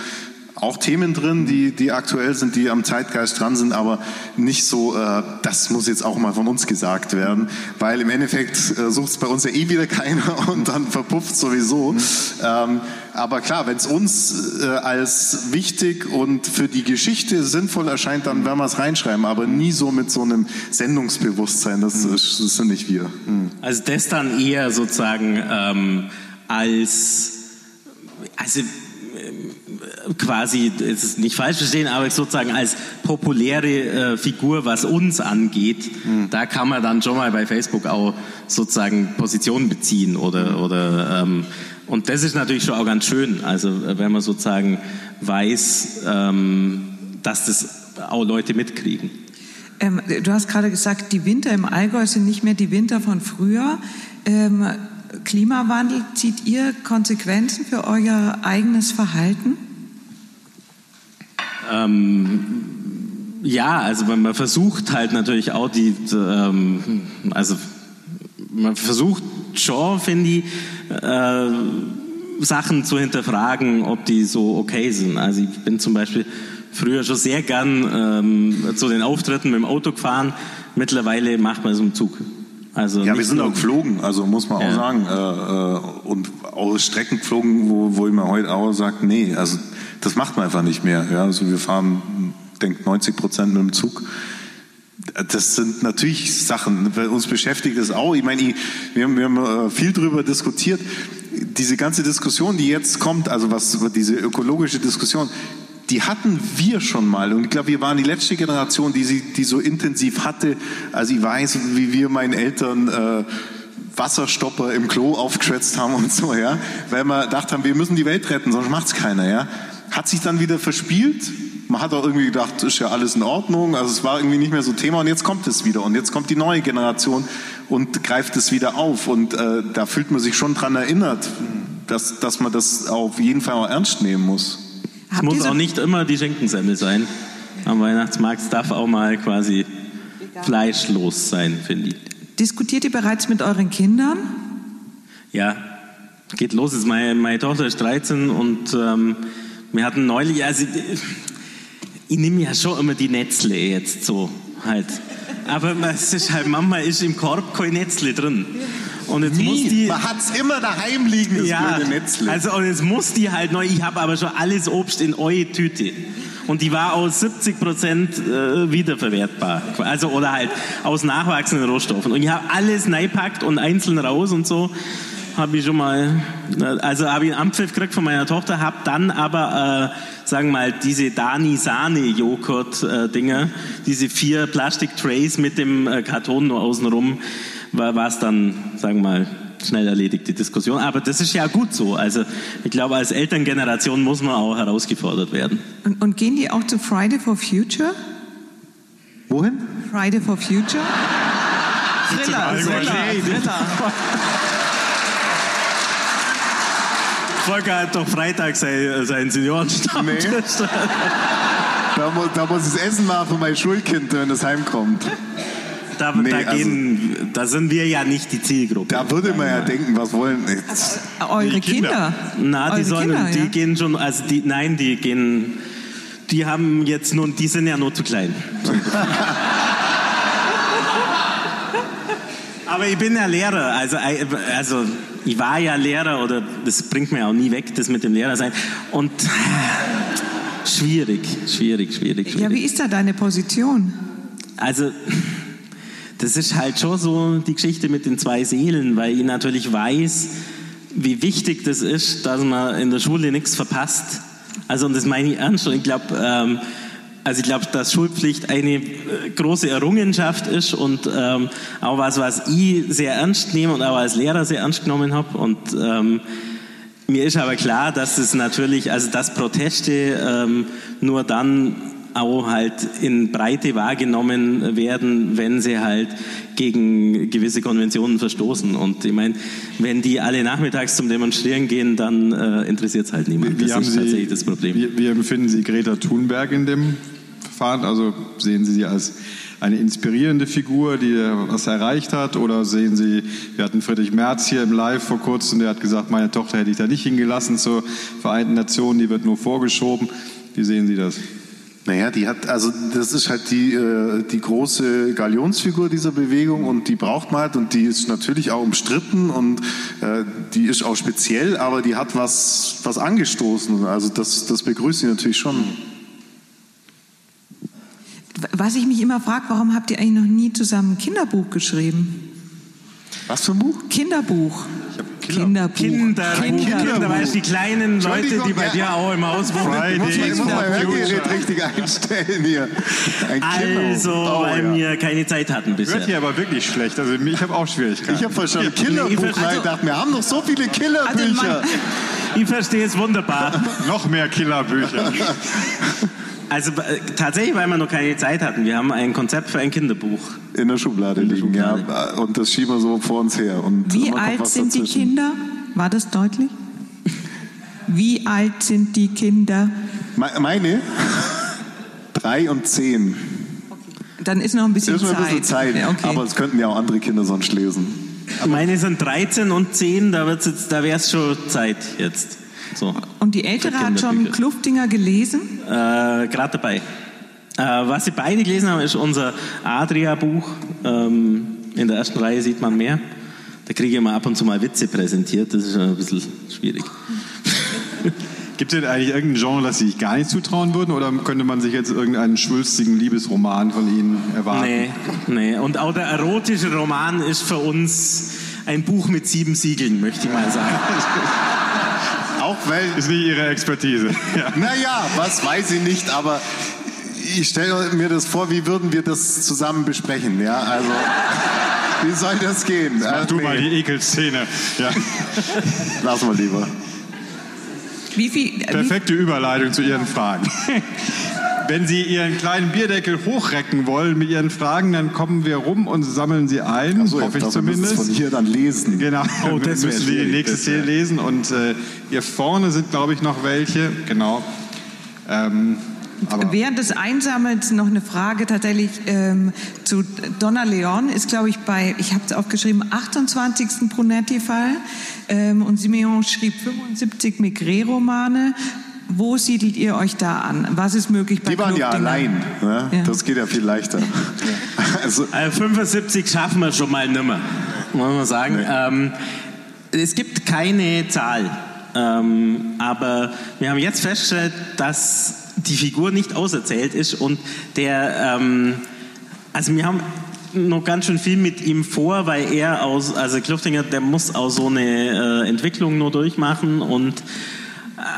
auch Themen drin, die, die aktuell sind, die am Zeitgeist dran sind, aber nicht so, äh, das muss jetzt auch mal von uns gesagt werden, weil im Endeffekt äh, sucht es bei uns ja eh wieder *laughs* keiner und dann verpufft sowieso. Ähm, aber klar, wenn es uns äh, als wichtig und für die Geschichte sinnvoll erscheint, dann werden wir es reinschreiben, aber nie so mit so einem Sendungsbewusstsein, das, mhm. das sind nicht wir. Mhm. Also das dann eher sozusagen ähm, als, also quasi, es ist nicht falsch verstehen, aber sozusagen als populäre äh, Figur, was uns angeht, mhm. da kann man dann schon mal bei Facebook auch sozusagen Position beziehen oder, oder ähm, und das ist natürlich schon auch ganz schön, also äh, wenn man sozusagen weiß, ähm, dass das auch Leute mitkriegen. Ähm, du hast gerade gesagt, die Winter im Allgäu sind nicht mehr die Winter von früher. Ähm, Klimawandel, zieht ihr Konsequenzen für euer eigenes Verhalten? Ähm, ja, also man, versucht halt natürlich auch die, ähm, also man versucht schon, finde ich, äh, Sachen zu hinterfragen, ob die so okay sind. Also ich bin zum Beispiel früher schon sehr gern ähm, zu den Auftritten mit dem Auto gefahren. Mittlerweile macht man es im Zug. Also ja, wir sind auch geflogen, also muss man ja. auch sagen. Äh, äh, und auch Strecken geflogen, wo, wo ich mir heute auch sage, nee, also das macht man einfach nicht mehr. Ja? Also wir fahren, denkt 90 Prozent mit dem Zug. Das sind natürlich Sachen, uns beschäftigt das auch. Ich meine, wir haben, wir haben äh, viel darüber diskutiert. Diese ganze Diskussion, die jetzt kommt, also was diese ökologische Diskussion, die hatten wir schon mal. Und ich glaube, wir waren die letzte Generation, die sie, die so intensiv hatte. Also ich weiß, wie wir meinen Eltern äh, Wasserstopper im Klo aufgeschwätzt haben und so, ja, weil wir gedacht haben, wir müssen die Welt retten, sonst macht's keiner, ja. Hat sich dann wieder verspielt. Man hat auch irgendwie gedacht, ist ja alles in Ordnung. Also es war irgendwie nicht mehr so Thema und jetzt kommt es wieder und jetzt kommt die neue Generation und greift es wieder auf und äh, da fühlt man sich schon dran erinnert, dass, dass man das auf jeden Fall auch ernst nehmen muss. Es muss auch nicht immer die Schenkensemmel sein. Am Weihnachtsmarkt darf auch mal quasi fleischlos sein, finde ich. Diskutiert ihr bereits mit euren Kindern? Ja, geht los. Meine, meine Tochter ist 13 und ähm, wir hatten neulich, also ich, ich nehme ja schon immer die Netzle jetzt so halt. Aber es ist halt, Mama ist im Korb kein Netzle drin. Und jetzt Nie. muss die. Man hat es immer daheim liegen, das ja, Netzle. Also und jetzt muss die halt neu. Ich habe aber schon alles Obst in eure Tüte. Und die war aus 70 Prozent äh, wiederverwertbar. Also oder halt aus nachwachsenden Rohstoffen. Und ich habe alles neipackt und einzeln raus und so habe ich schon mal, also habe ich einen Ampfiff gekriegt von meiner Tochter, habe dann aber, äh, sagen wir mal, diese Dani Sahne Joghurt äh, diese vier Plastik-Trays mit dem äh, Karton nur außenrum, war es dann, sagen wir mal, schnell erledigt, die Diskussion. Aber das ist ja gut so. Also ich glaube, als Elterngeneration muss man auch herausgefordert werden. Und, und gehen die auch zu Friday for Future? Wohin? Friday for Future? *laughs* Thriller, Thriller, Thriller. *laughs* Volker hat doch Freitag sein, seinen Seniorenstammtisch. Nee. da, muss, da muss ich Essen machen für mein Schulkind, wenn es heimkommt. Da, nee, da, gehen, also, da, sind wir ja nicht die Zielgruppe. Da würde man ja denken, was wollen jetzt? Also, eure Kinder? Na, die, sollen, Kinder, die ja? gehen schon, also die, nein, die gehen, die haben jetzt nun, die sind ja nur zu klein. *laughs* Aber ich bin ja Lehrer, also, also ich war ja Lehrer oder das bringt mir auch nie weg, das mit dem Lehrer sein. Und schwierig, schwierig, schwierig, schwierig. Ja, wie ist da deine Position? Also, das ist halt schon so die Geschichte mit den zwei Seelen, weil ich natürlich weiß, wie wichtig das ist, dass man in der Schule nichts verpasst. Also und das meine ich ernst. Und ich glaube, ähm, also ich glaube, dass Schulpflicht eine äh, große Errungenschaft ist und ähm, auch was, was ich sehr ernst nehme und auch als Lehrer sehr ernst genommen habe. Und ähm, mir ist aber klar, dass es natürlich, also dass Proteste ähm, nur dann auch halt in Breite wahrgenommen werden, wenn sie halt gegen gewisse Konventionen verstoßen. Und ich meine, wenn die alle nachmittags zum Demonstrieren gehen, dann äh, interessiert es halt niemand. Wie, das haben ist Sie, tatsächlich das Problem. Wie, wie empfinden Sie Greta Thunberg in dem Verfahren? Also sehen Sie sie als eine inspirierende Figur, die was erreicht hat? Oder sehen Sie, wir hatten Friedrich Merz hier im Live vor kurzem, der hat gesagt, meine Tochter hätte ich da nicht hingelassen zur Vereinten Nationen, die wird nur vorgeschoben. Wie sehen Sie das? Naja, die hat, also das ist halt die, äh, die große Galionsfigur dieser Bewegung und die braucht man halt und die ist natürlich auch umstritten und äh, die ist auch speziell, aber die hat was, was angestoßen. Also das, das begrüße ich natürlich schon. Was ich mich immer frage, warum habt ihr eigentlich noch nie zusammen ein Kinderbuch geschrieben? Was für ein Buch? Kinderbuch. Kinder- Kinderbuch. Kinder, Kinder. Weißt du, die kleinen Leute, die bei ja. dir auch im Haus wohnen. Friday Muss man, muss for man Hörgerät richtig einstellen hier. Ein Also, Kinderbuch. Oh, weil ja. wir keine Zeit hatten Hört bisher. hier aber wirklich schlecht. Also ich habe auch Schwierigkeiten. Ich habe verstanden, Kinderbuch, Ich weil ich dachte, wir haben doch so viele Also Kinderbücher. *laughs* Ich verstehe es wunderbar. Noch mehr Killerbücher. *laughs* Also äh, tatsächlich, weil wir noch keine Zeit hatten. Wir haben ein Konzept für ein Kinderbuch. in der Schublade liegen, Schublade. ja. Und das schieben wir so vor uns her. Und Wie alt sind die dazwischen. Kinder? War das deutlich? Wie alt sind die Kinder? Me- Meine? Drei und zehn. Dann ist noch ein bisschen Ist noch Zeit. ein bisschen Zeit. Okay. Aber es könnten ja auch andere Kinder sonst lesen. Meine sind 13 und 10, da, wird's jetzt, da wäre es schon Zeit jetzt. So, Und die Ältere hat schon. Kluftinger gelesen? äh, gerade dabei. Äh, was sie beide gelesen haben, ist unser Adria-Buch. Ähm, in der ersten Reihe sieht man mehr. Da kriege ich immer ab und zu mal Witze präsentiert. Das ist ein bisschen schwierig. *laughs* Gibt es denn eigentlich irgendein Genre, das Sie sich gar nicht zutrauen würden? Oder könnte man sich jetzt irgendeinen schwülstigen Liebesroman von Ihnen erwarten? Nee, nee. Und auch der erotische Roman ist für uns ein Buch mit sieben Siegeln, möchte ich mal sagen. *laughs* Auch weil, Ist nicht Ihre Expertise. *laughs* Ja. naja, was weiß ich nicht, aber ich stelle mir das vor, wie würden wir das zusammen besprechen, ja, also, *laughs* wie soll das gehen? Mach Äh, du nee, mal die Ekelszene. Ja. *laughs* Lass mal lieber. Wie viel? Wie, Perfekte Überleitung zu Ihren Fragen. Wenn Sie Ihren kleinen Bierdeckel hochrecken wollen mit Ihren Fragen, dann kommen wir rum und sammeln sie ein, So, hoffe ich es zumindest. von hier dann lesen. Genau, *laughs* Oh, das müssen Sie die nächste Szene lesen. Und äh, hier vorne sind, glaube ich, noch welche. Genau. Ähm, aber Während des Einsammelns noch eine Frage tatsächlich ähm, zu Donna Leon ist, glaube ich, bei, ich habe es aufgeschrieben, 28. Brunetti-Fall ähm, und Simeon schrieb 75 Migré-Romane. Wo siedelt ihr euch da an? Was ist möglich bei Die waren ja allein. Ne? Ja. Das geht ja viel leichter. *laughs* Also, Äh, 75 schaffen wir schon mal nimmer, muss man sagen. Ähm, es gibt keine Zahl, ähm, aber wir haben jetzt festgestellt, dass die Figur nicht auserzählt ist und der, ähm, also wir haben noch ganz schön viel mit ihm vor, weil er aus, also Kluftinger, der muss auch so eine äh, Entwicklung nur durchmachen und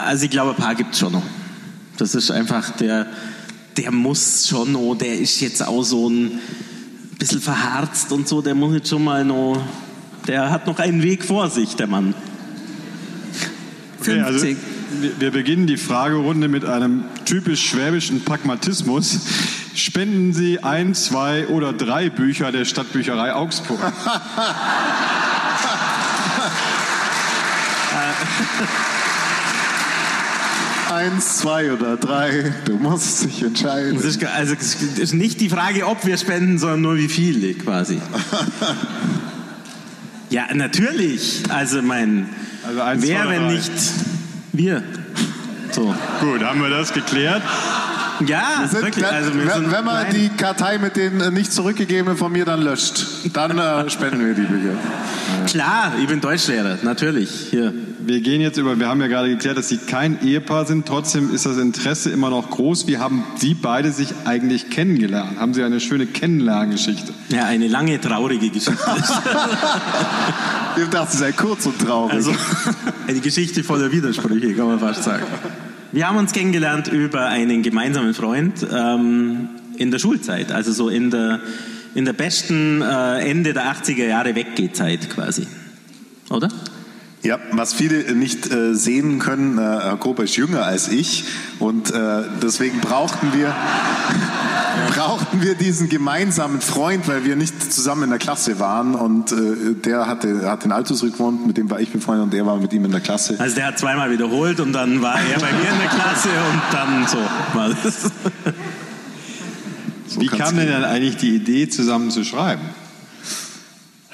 also ich glaube, ein paar gibt es schon noch. Das ist einfach der, der muss schon noch, der ist jetzt auch so ein bisschen verharzt und so, der muss jetzt schon mal noch, der hat noch einen Weg vor sich, der Mann. okay, also 50. wir, wir beginnen die Fragerunde mit einem typisch schwäbischen Pragmatismus. Spenden Sie ein, zwei oder drei Bücher der Stadtbücherei Augsburg. *laughs* *laughs* eins, zwei oder drei, du musst dich entscheiden. Das ist, also, es ist nicht die Frage, ob wir spenden, sondern nur wie viele quasi. *laughs* ja, natürlich. Also mein, Also eins, wer, zwei, wenn drei. nicht wir. So. Gut, haben wir das geklärt. Ja, Sind, wirklich. wenn, Also wir wenn, sind wenn man die Kartei mit den äh, nicht zurückgegebenen von mir dann löscht, dann äh, spenden wir die Bücher. Klar, ich bin Deutschlehrer, natürlich. Hier. Wir gehen jetzt über, wir haben ja gerade geklärt, dass Sie kein Ehepaar sind, trotzdem ist das Interesse immer noch groß. Wie haben Sie beide sich eigentlich kennengelernt? Haben Sie eine schöne Kennenlerngeschichte? Ja, eine lange, traurige Geschichte. *laughs* ich dachte, es sei kurz und traurig. Also, eine Geschichte voller Widersprüche, kann man fast sagen. Wir haben uns kennengelernt über einen gemeinsamen Freund ähm, in der Schulzeit, also so in der, in der besten äh, Ende der 80er Jahre Weggehzeit quasi. Oder? Ja, was viele nicht äh, sehen können, äh, Herr Gruber ist jünger als ich und äh, deswegen brauchten wir, *laughs* brauchten wir diesen gemeinsamen Freund, weil wir nicht zusammen in der Klasse waren und äh, der hatte, hat in Altusrück gewohnt, mit dem war ich befreundet und der war mit ihm in der Klasse. Also der hat zweimal wiederholt und dann war er bei mir in der Klasse und dann so war das. *laughs* So Wie kam denn dann eigentlich die Idee, zusammen zu schreiben?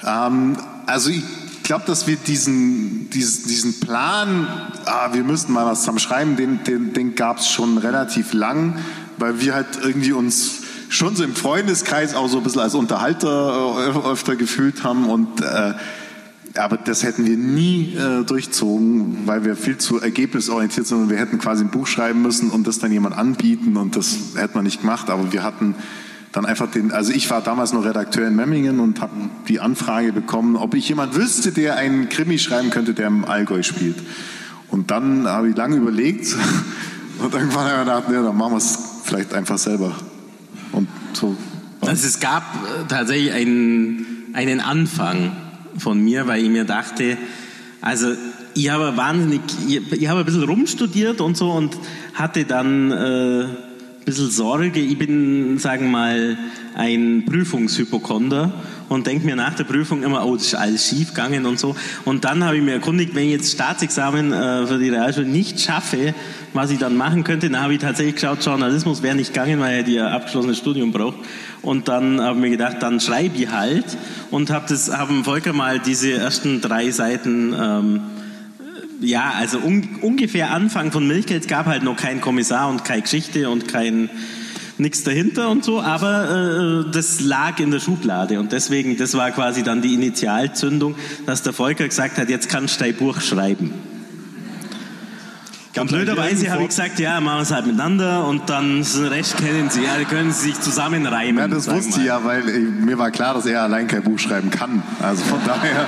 Ähm, also ich glaube, dass wir diesen, diesen, diesen Plan, ah, wir müssten mal was zusammen schreiben, den, den, den gab es schon relativ lang, weil wir halt irgendwie uns schon so im Freundeskreis auch so ein bisschen als Unterhalter äh, öfter gefühlt haben und äh, aber das hätten wir nie äh, durchzogen, weil wir viel zu ergebnisorientiert sind und wir hätten quasi ein Buch schreiben müssen und das dann jemand anbieten und das hätte man nicht gemacht, aber wir hatten dann einfach den, also ich war damals noch Redakteur in Memmingen und habe die Anfrage bekommen, ob ich jemand wüsste, der einen Krimi schreiben könnte, der im Allgäu spielt. Und dann habe ich lange überlegt *laughs* und irgendwann habe ich gedacht, ja, dann machen wir es vielleicht einfach selber. Und so. Also es gab äh, tatsächlich einen, einen Anfang von mir, weil ich mir dachte, also ich habe wahnsinnig, ich, ich habe ein bisschen rumstudiert und so und hatte dann äh, bisschen Sorge. Ich bin, sagen wir mal, ein Prüfungshypochonder und denke mir nach der Prüfung immer, oh, das ist alles schief gegangen und so. Und dann habe ich mir erkundigt, wenn ich jetzt Staatsexamen äh, für die Realschule nicht schaffe, was ich dann machen könnte. Dann habe ich tatsächlich geschaut, Journalismus wäre nicht gegangen, weil er die abgeschlossenes Studium braucht. Und dann habe ich mir gedacht, dann schreibe ich halt und habe das, haben Volker mal diese ersten drei Seiten ähm, ja, also un, ungefähr Anfang von Milchgeld gab halt noch keinen Kommissar und keine Geschichte und kein nichts dahinter und so, aber äh, das lag in der Schublade und deswegen, das war quasi dann die Initialzündung, dass der Volker gesagt hat, jetzt kannst du dein Buch schreiben. Und blöderweise habe ich gesagt, ja, machen wir es halt miteinander und dann den Rest kennen Sie, ja, können Sie sich zusammenreimen. Ja, das wusste ich ja, weil ich, mir war klar, dass er allein kein Buch schreiben kann. Also von *laughs* daher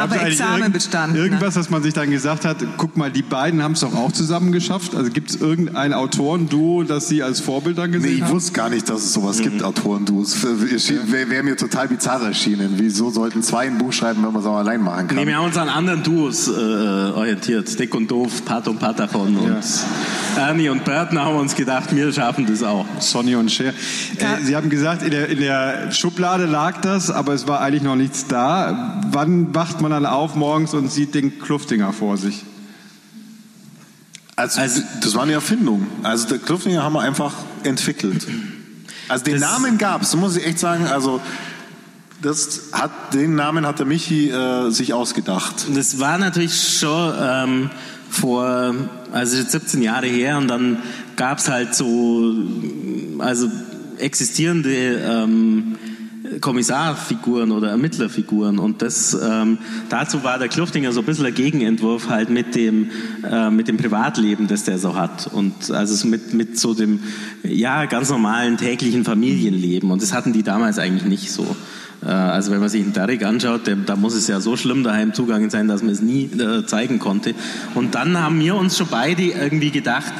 aber Examen irgend, bestanden. Ne? Irgendwas, was man sich dann gesagt hat, guck mal, die beiden haben es doch auch zusammen geschafft. Also gibt es irgendein Autorenduo, das Sie als Vorbild dann gesehen nee, ich haben? ich wusste gar nicht, dass es sowas mhm. gibt, Autorenduos. Wäre wär mir total bizarr erschienen. Wieso sollten zwei ein Buch schreiben, wenn man es auch allein machen kann? Nee, wir haben uns an anderen Duos äh, orientiert. Dick und Doof, Pat und Patachon ja. und Ernie und Burton haben uns gedacht, wir schaffen das auch. Sonny und Cher. Äh, Sie haben gesagt, in der, in der Schublade lag das, aber es war eigentlich noch nichts da. Wann wacht man dann auf morgens und sieht den Kluftinger vor sich? Also, also das war eine Erfindung. Also der Kluftinger haben wir einfach entwickelt. Also den Namen gab es, muss ich echt sagen. Also das hat, den Namen hat der Michi äh, sich ausgedacht. Das war natürlich schon ähm, vor, also 17 Jahre her und dann gab es halt so, also existierende ähm, Kommissarfiguren oder Ermittlerfiguren und das ähm, dazu war der Kluftinger so ein bisschen ein Gegenentwurf halt mit dem äh, mit dem Privatleben, das der so hat und also mit mit so dem ja ganz normalen täglichen Familienleben und das hatten die damals eigentlich nicht so. Äh, also wenn man sich einen Derek anschaut, der, da muss es ja so schlimm daheim zugangen sein, dass man es nie äh, zeigen konnte. Und dann haben wir uns schon beide irgendwie gedacht,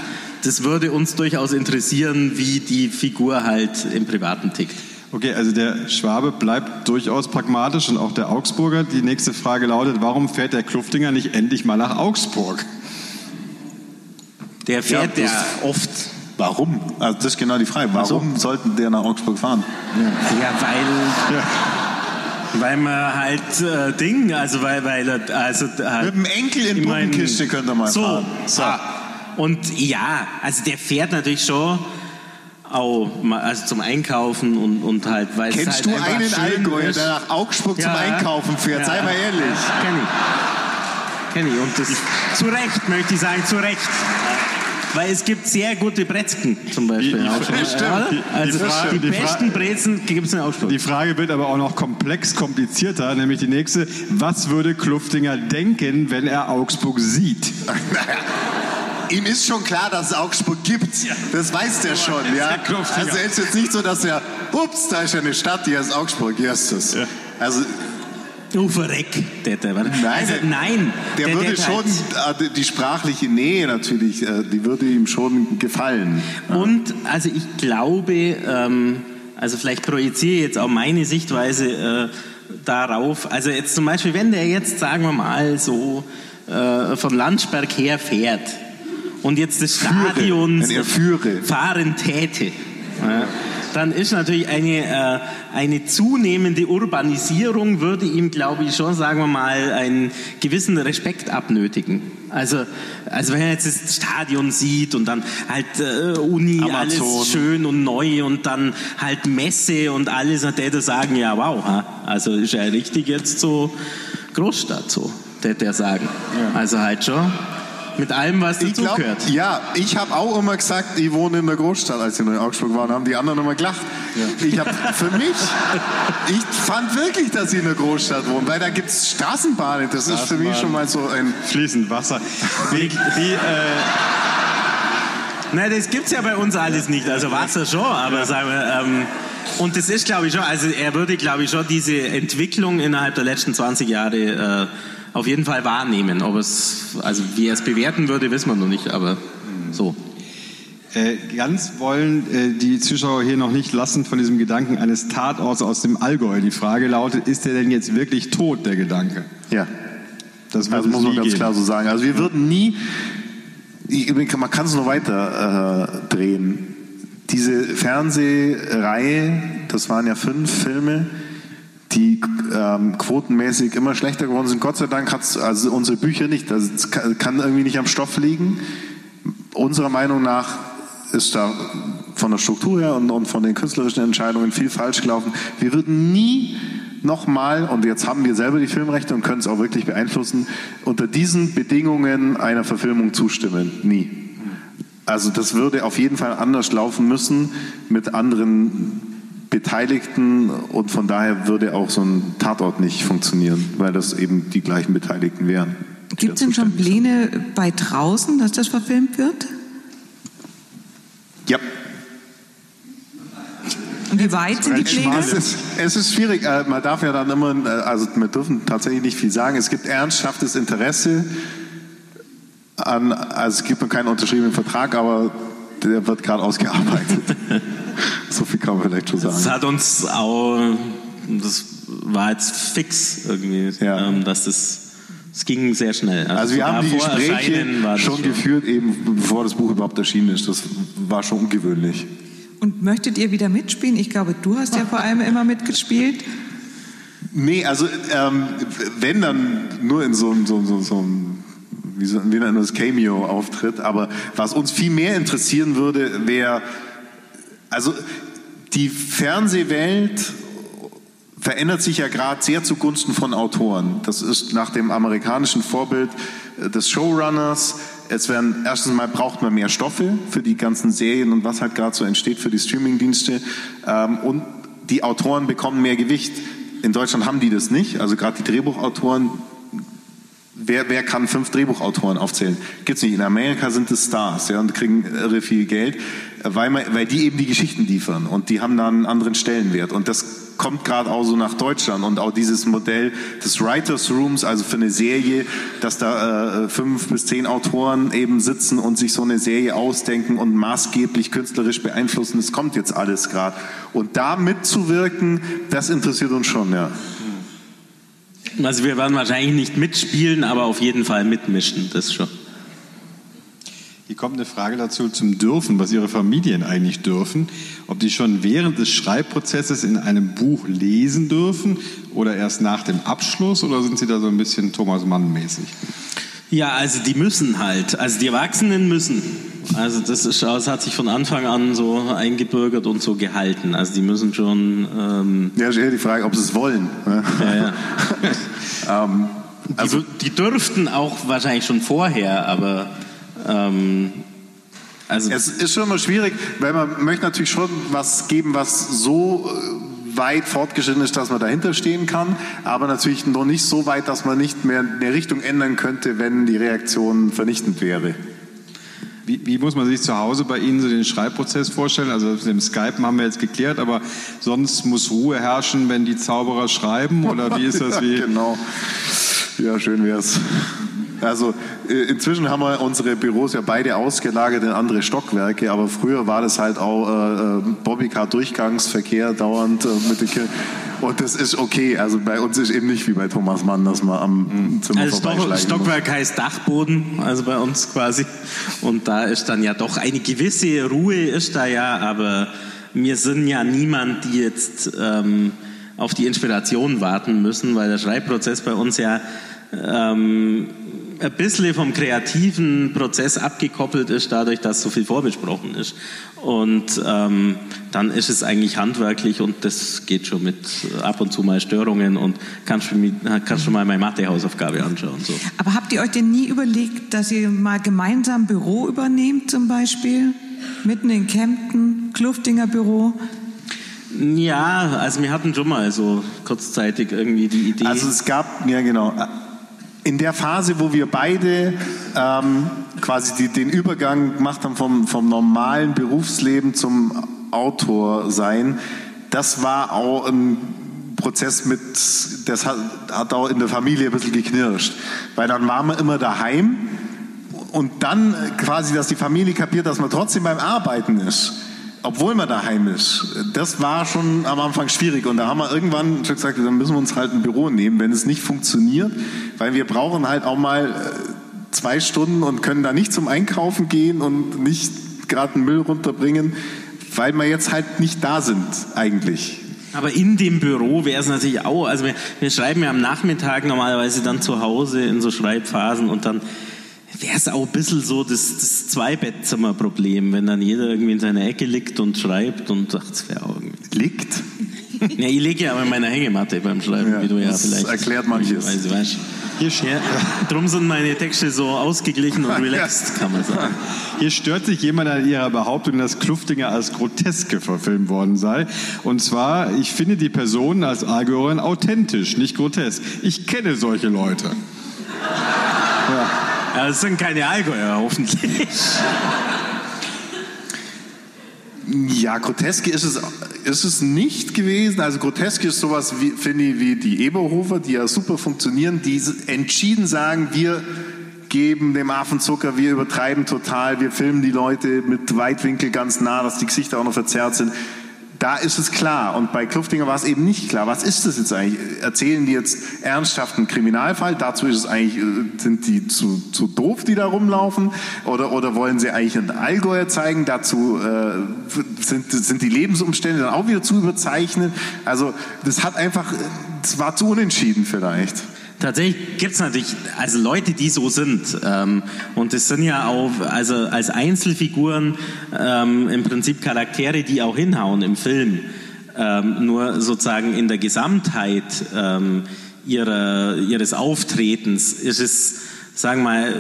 das würde uns durchaus interessieren, wie die Figur halt im Privaten tickt. Okay, also der Schwabe bleibt durchaus pragmatisch und auch der Augsburger. Die nächste Frage lautet, warum fährt der Kluftinger nicht endlich mal nach Augsburg? Der fährt ja, oft. Warum? Also das ist genau die Frage. Warum so. sollten der nach Augsburg fahren? Ja, ja weil... Ja. Weil man halt äh, Ding, also weil, weil also halt mit dem Enkel in Puppenkiste könnte man so, fahren. So. Ah. Und ja, also der fährt natürlich schon auch also zum Einkaufen und, und halt, weil Kennst es halt du einen Allgäuer, der nach Augsburg ja, zum Einkaufen fährt? Ja, Sei mal ehrlich. Kenn ich. Kenn ich. Und das zu Recht, möchte ich sagen, zu Recht. weil es gibt sehr gute Bretzken zum Beispiel. Die- die- stimmt. Also Frage- die, besten Brezen gibt es in Augsburg. Die Frage wird aber auch noch komplex komplizierter, nämlich die nächste. Was würde Kluftinger denken, wenn er Augsburg sieht? *laughs* Ihm ist schon klar, dass es Augsburg gibt. Das weiß der schon, ja. der. Also es ist jetzt nicht so, dass er, ups, da ist ja eine Stadt, die heißt Augsburg, hier ist es. Ja. Also Du verreck, der, der, Nein, also, der- nein. der, würde der schon, halt- äh, die sprachliche Nähe natürlich, äh, die würde ihm schon gefallen. Und also ich glaube, ähm, also vielleicht projiziere ich jetzt auch meine Sichtweise äh, darauf. Also jetzt zum Beispiel, wenn der jetzt, sagen wir mal, so äh, von Landsberg her fährt und jetzt das Stadion er führe. fahren täte, ja, dann ist natürlich eine, äh, eine zunehmende Urbanisierung, würde ihm, glaube ich, schon, sagen wir mal, einen gewissen Respekt abnötigen. Also, also wenn er jetzt das Stadion sieht und dann halt äh, Uni, Amazon. alles schön und neu und dann halt Messe und alles, dann der sagen, ja wow, also ist ja richtig jetzt so Großstadt so, der der sagen. Also halt schon mit allem, was dazugehört. ja, ich habe auch immer gesagt, ich wohne in der Großstadt, als ich in Augsburg war, und haben die anderen immer gelacht. Ich habe für mich, ich fand wirklich, dass ich in der Großstadt wohne, weil da gibt es Straßenbahnen. Das ist für mich schon mal so ein. Fließend Wasser. Wie, wie, äh, Nein, das gibt's ja bei uns alles nicht. Also Wasser schon, aber sagen wir, ähm, und das ist, glaube ich, schon, also er würde, glaube ich, schon diese Entwicklung innerhalb der letzten 20 Jahre äh, auf jeden Fall wahrnehmen. Ob es, also wie er es bewerten würde, wissen wir noch nicht, aber so. äh, ganz wollen äh, die Zuschauer hier noch nicht lassen von diesem Gedanken eines Tatorts aus dem Allgäu. Die Frage lautet, ist der denn jetzt wirklich tot, der Gedanke? Ja, Das, das muss man ganz geben. klar so sagen. Also wir würden nie, ich- man kann es noch weiter äh, drehen. Diese Fernsehreihe, das waren ja fünf Filme, die ähm, quotenmäßig immer schlechter geworden sind. Gott sei Dank hat also unsere Bücher nicht. Das kann kann irgendwie nicht am Stoff liegen. Unserer Meinung nach ist da von der Struktur her und, und von den künstlerischen Entscheidungen viel falsch gelaufen. Wir würden nie nochmal, und jetzt haben wir selber die Filmrechte und können es auch wirklich beeinflussen, unter diesen Bedingungen einer Verfilmung zustimmen. Nie. Also das würde auf jeden Fall anders laufen müssen mit anderen Beteiligten und von daher würde auch so ein Tatort nicht funktionieren, weil das eben die gleichen Beteiligten wären. Gibt es denn schon zuständig sind. Pläne bei draußen, dass das verfilmt wird? Ja. Und wie weit sind die Pläne? Es ist, es ist schwierig. Äh, Man darf ja dann immer, äh, also wir dürfen tatsächlich nicht viel sagen. Es gibt ernsthaftes Interesse an, also es gibt noch keinen unterschriebenen Vertrag, aber der wird gerade ausgearbeitet. *laughs* so viel kann man vielleicht schon Das sagen. hat uns auch, das war jetzt fix irgendwie, Ja. ähm, dass das, es ging sehr schnell. Also wir sogar haben die Gespräche das schon geführt, eben bevor das Buch überhaupt erschienen ist. Das war schon ungewöhnlich. Und möchtet ihr wieder mitspielen? Ich glaube, du hast ja vor allem immer mitgespielt. Nee, also ähm, wenn dann nur in so einem so, so, so einem wie, so, wie nennt man das Cameo-Auftritt. Aber was uns viel mehr interessieren würde, wäre, also die Fernsehwelt verändert sich ja gerade sehr zugunsten von Autoren. Das ist nach dem amerikanischen Vorbild äh, des Showrunners. Es werden erstens mal braucht man mehr Stoffe für die ganzen Serien und was halt gerade so entsteht für die Streamingdienste. Ähm, und die Autoren bekommen mehr Gewicht. In Deutschland haben die das nicht. Also gerade die Drehbuchautoren Wer, wer kann fünf Drehbuchautoren aufzählen? Gibt's nicht. In Amerika sind es Stars, ja, und kriegen irre viel Geld, weil, man, weil die eben die Geschichten liefern und die haben dann einen anderen Stellenwert. Und das kommt gerade auch so nach Deutschland und auch dieses Modell des Writers Rooms, also für eine Serie, dass da äh, fünf bis zehn Autoren eben sitzen und sich so eine Serie ausdenken und maßgeblich künstlerisch beeinflussen. Das kommt jetzt alles gerade. Und da mitzuwirken, das interessiert uns schon, ja. Also wir werden wahrscheinlich nicht mitspielen, aber auf jeden Fall mitmischen, das schon. Hier kommt eine Frage dazu zum Dürfen, was Ihre Familien eigentlich dürfen. Ob die schon während des Schreibprozesses in einem Buch lesen dürfen oder erst nach dem Abschluss oder sind Sie da so ein bisschen Thomas Mann mäßig? Ja, also die müssen halt, also die Erwachsenen müssen. Also das, ist, das hat sich von Anfang an so eingebürgert und so gehalten. Also die müssen schon, ähm, Ja, ist eher die Frage, ob sie es wollen. ne? ja, ja. *laughs* ähm, Die, die dürften auch wahrscheinlich schon vorher, aber ähm, Also es ist schon immer schwierig, weil man möchte natürlich schon was geben, was so äh, weit fortgeschritten ist, dass man dahinter stehen kann, aber natürlich noch nicht so weit, dass man nicht mehr eine Richtung ändern könnte, wenn die Reaktion vernichtend wäre. Wie, wie, muss man sich zu Hause bei Ihnen so den Schreibprozess vorstellen? Also mit dem Skype haben wir jetzt geklärt, aber sonst muss Ruhe herrschen, wenn die Zauberer schreiben oder wie ist das? *laughs* Wie? genau. Ja, schön wär's. Also äh, inzwischen haben wir unsere Büros ja beide ausgelagert in andere Stockwerke, aber früher war das halt auch äh, äh Bobbycar-Durchgangsverkehr dauernd äh, mit den Kindern. Und das ist okay. Also bei uns ist eben nicht wie bei Thomas Mann, dass man am mhm. Zimmer also Stock, Stockwerk muss. heißt Dachboden, also bei uns quasi. Und da ist dann ja doch eine gewisse Ruhe ist da ja, aber wir sind ja niemand, die jetzt ähm, auf die Inspiration warten müssen, weil der Schreibprozess bei uns ja ähm, ein bisschen vom kreativen Prozess abgekoppelt ist, dadurch, dass so viel vorbesprochen ist. Und ähm, dann ist es eigentlich handwerklich und das geht schon mit ab und zu mal Störungen und kannst du, kannst du mal meine Mathehausaufgabe anschauen. So. Aber habt ihr euch denn nie überlegt, dass ihr mal gemeinsam Büro übernehmt zum Beispiel? Mitten in Kempten, Kluftinger Büro? Ja, also wir hatten schon mal so kurzzeitig irgendwie die Idee. Also es gab, ja genau, in der Phase, wo wir beide ähm, quasi die, den Übergang gemacht haben vom, vom normalen Berufsleben zum Autor sein, das war auch ein Prozess mit, das hat, hat auch in der Familie ein bisschen geknirscht. Weil dann waren wir immer daheim und dann quasi, dass die Familie kapiert, dass man trotzdem beim Arbeiten ist obwohl man daheim ist, das war schon am Anfang schwierig. Und da haben wir irgendwann schon gesagt, dann müssen wir uns halt ein Büro nehmen, wenn es nicht funktioniert, weil wir brauchen halt auch mal äh, zwei Stunden und können da nicht zum Einkaufen gehen und nicht gerade den Müll runterbringen, weil wir jetzt halt nicht da sind eigentlich. Aber in dem Büro wäre es natürlich auch, also wir, wir schreiben ja am Nachmittag normalerweise dann zu Hause in so Schreibphasen und dann wäre es auch ein bisschen so das, das Zwei-Bettzimmer-Problem, wenn dann jeder irgendwie in seiner Ecke liegt und schreibt und sagt, es wäre auch irgendwie. Liegt? Ja, ich liege ja aber in meiner Hängematte beim Schreiben, ja, wie du ja das vielleicht. erklärt manches. Weiß, weißt. Hier ja, drum sind meine Texte so ausgeglichen und *laughs* relaxed, kann man sagen. Hier stört sich jemand an Ihrer Behauptung, dass Kluftinger als Groteske verfilmt worden sei. Und zwar, ich finde die Person als Allgäuerin authentisch, nicht grotesk. Ich kenne solche Leute. Ja. Ja, das sind keine Allgäuer, hoffentlich. Ja, Groteske ist es, ist es nicht gewesen. Also Groteske ist sowas, finde ich, wie die Eberhofer, die ja super funktionieren, die entschieden sagen, wir geben dem Affen Zucker, wir übertreiben total, wir filmen die Leute mit Weitwinkel ganz nah, dass die Gesichter auch noch verzerrt sind da ist es klar. Und bei Kluftinger war es eben nicht klar. Was ist das jetzt eigentlich? Erzählen die jetzt ernsthaft einen Kriminalfall? Dazu ist es eigentlich, äh, sind die zu, zu doof, die da rumlaufen? Oder, oder wollen sie eigentlich einen Allgäuer zeigen? Dazu äh, sind, sind die Lebensumstände dann auch wieder zu überzeichnet. Also das hat einfach, das war zu unentschieden vielleicht. Tatsächlich gibt es natürlich also Leute, die so sind. Ähm, und es sind ja auch also als Einzelfiguren ähm, im Prinzip Charaktere, die auch hinhauen im Film. Ähm, nur sozusagen in der Gesamtheit ähm, ihrer, ihres Auftretens ist es sagen wir mal,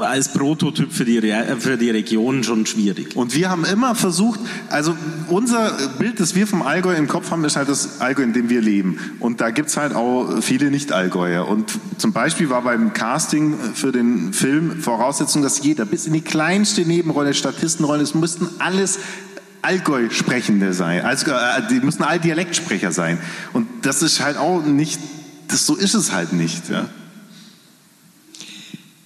als Prototyp für die, für die Region schon schwierig. Und wir haben immer versucht, also unser Bild, das wir vom Allgäu im Kopf haben, ist halt das Allgäu, in dem wir leben. Und da gibt es halt auch viele Nicht-Allgäuer. Und zum Beispiel war beim Casting für den Film Voraussetzung, dass jeder bis in die kleinste Nebenrolle, Statistenrolle, es mussten alles Allgäu-Sprechende sein. Also, äh, die müssen all Dialektsprecher sein. Und das ist halt auch nicht, das, so ist es halt nicht. Ja.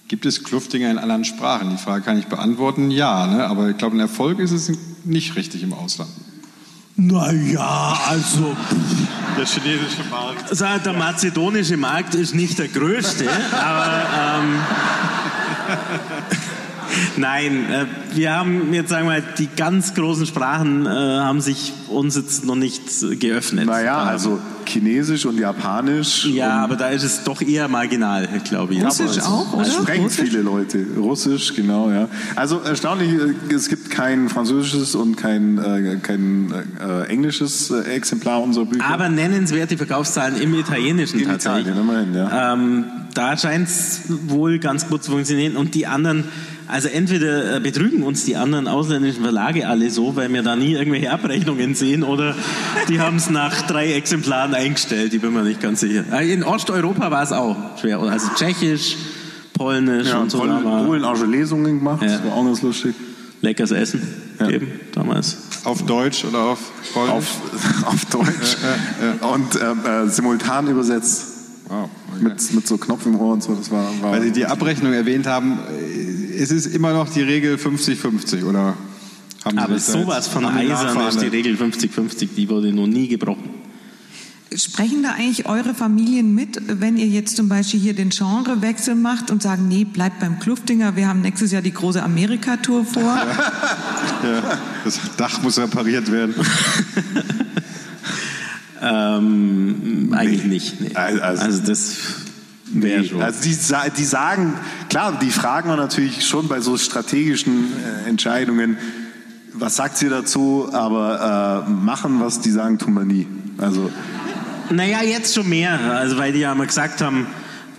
Gibt es Kluftinger in anderen Sprachen? Die Frage kann ich beantworten, ja. Ne? Aber ich glaube, ein Erfolg ist es nicht richtig im Ausland. Naja, also. Der chinesische Markt. Also der mazedonische Markt ist nicht der größte, *laughs* aber. Ähm, Nein, äh, wir haben jetzt sagen wir mal, die ganz großen Sprachen äh, haben sich uns jetzt noch nicht geöffnet. Naja, also Chinesisch und Japanisch. Ja, und aber da ist es doch eher marginal, glaube ich. Russisch ja, auch, oder? sprechen Russisch? viele Leute. Russisch, genau, ja. Also erstaunlich, äh, es gibt kein französisches und kein, äh, kein äh, englisches äh, Exemplar unserer Bücher. Aber nennenswerte Verkaufszahlen im Italienischen In tatsächlich. Italien, immerhin, ja. Ähm, da scheint es wohl ganz gut zu funktionieren. Und die anderen Also entweder äh, betrügen uns die anderen ausländischen Verlage alle so, weil wir da nie irgendwelche Abrechnungen sehen, oder die haben es nach drei Exemplaren eingestellt, ich bin mir nicht ganz sicher. Äh, in Osteuropa war es auch schwer, also Tschechisch, Polnisch Ja, und so. Polen, Polen auch schon Lesungen gemacht, Ja. das war auch ganz lustig. leckeres Essen geben damals. Auf Deutsch oder auf Polnisch? Auf, *laughs* auf Deutsch *laughs* und ähm, äh, simultan übersetzt. Wow, okay. Mit, mit so Knopf im Ohr und so, das war. war Weil Sie die Abrechnung erwähnt haben, äh, es ist immer noch die Regel 50-50, oder? Haben Sie Aber sowas von eisern ist die? Regel 50-50, die wurde noch nie gebrochen. Sprechen da eigentlich eure Familien mit, wenn ihr jetzt zum Beispiel hier den Genrewechsel macht und sagen, nee, bleibt beim Kluftinger, wir haben nächstes Jahr die große Amerika-Tour vor? *laughs* Ja, das Dach muss repariert werden. *laughs* Ähm, eigentlich nicht. Nee. Also- Also, also- das schon. Also die, die sagen, klar, die fragen wir natürlich schon bei so strategischen äh, Entscheidungen, was sagt ihr dazu, aber äh, machen was, die sagen, tun wir nie. Also Naja, jetzt schon mehr. Also, weil die ja mal gesagt haben,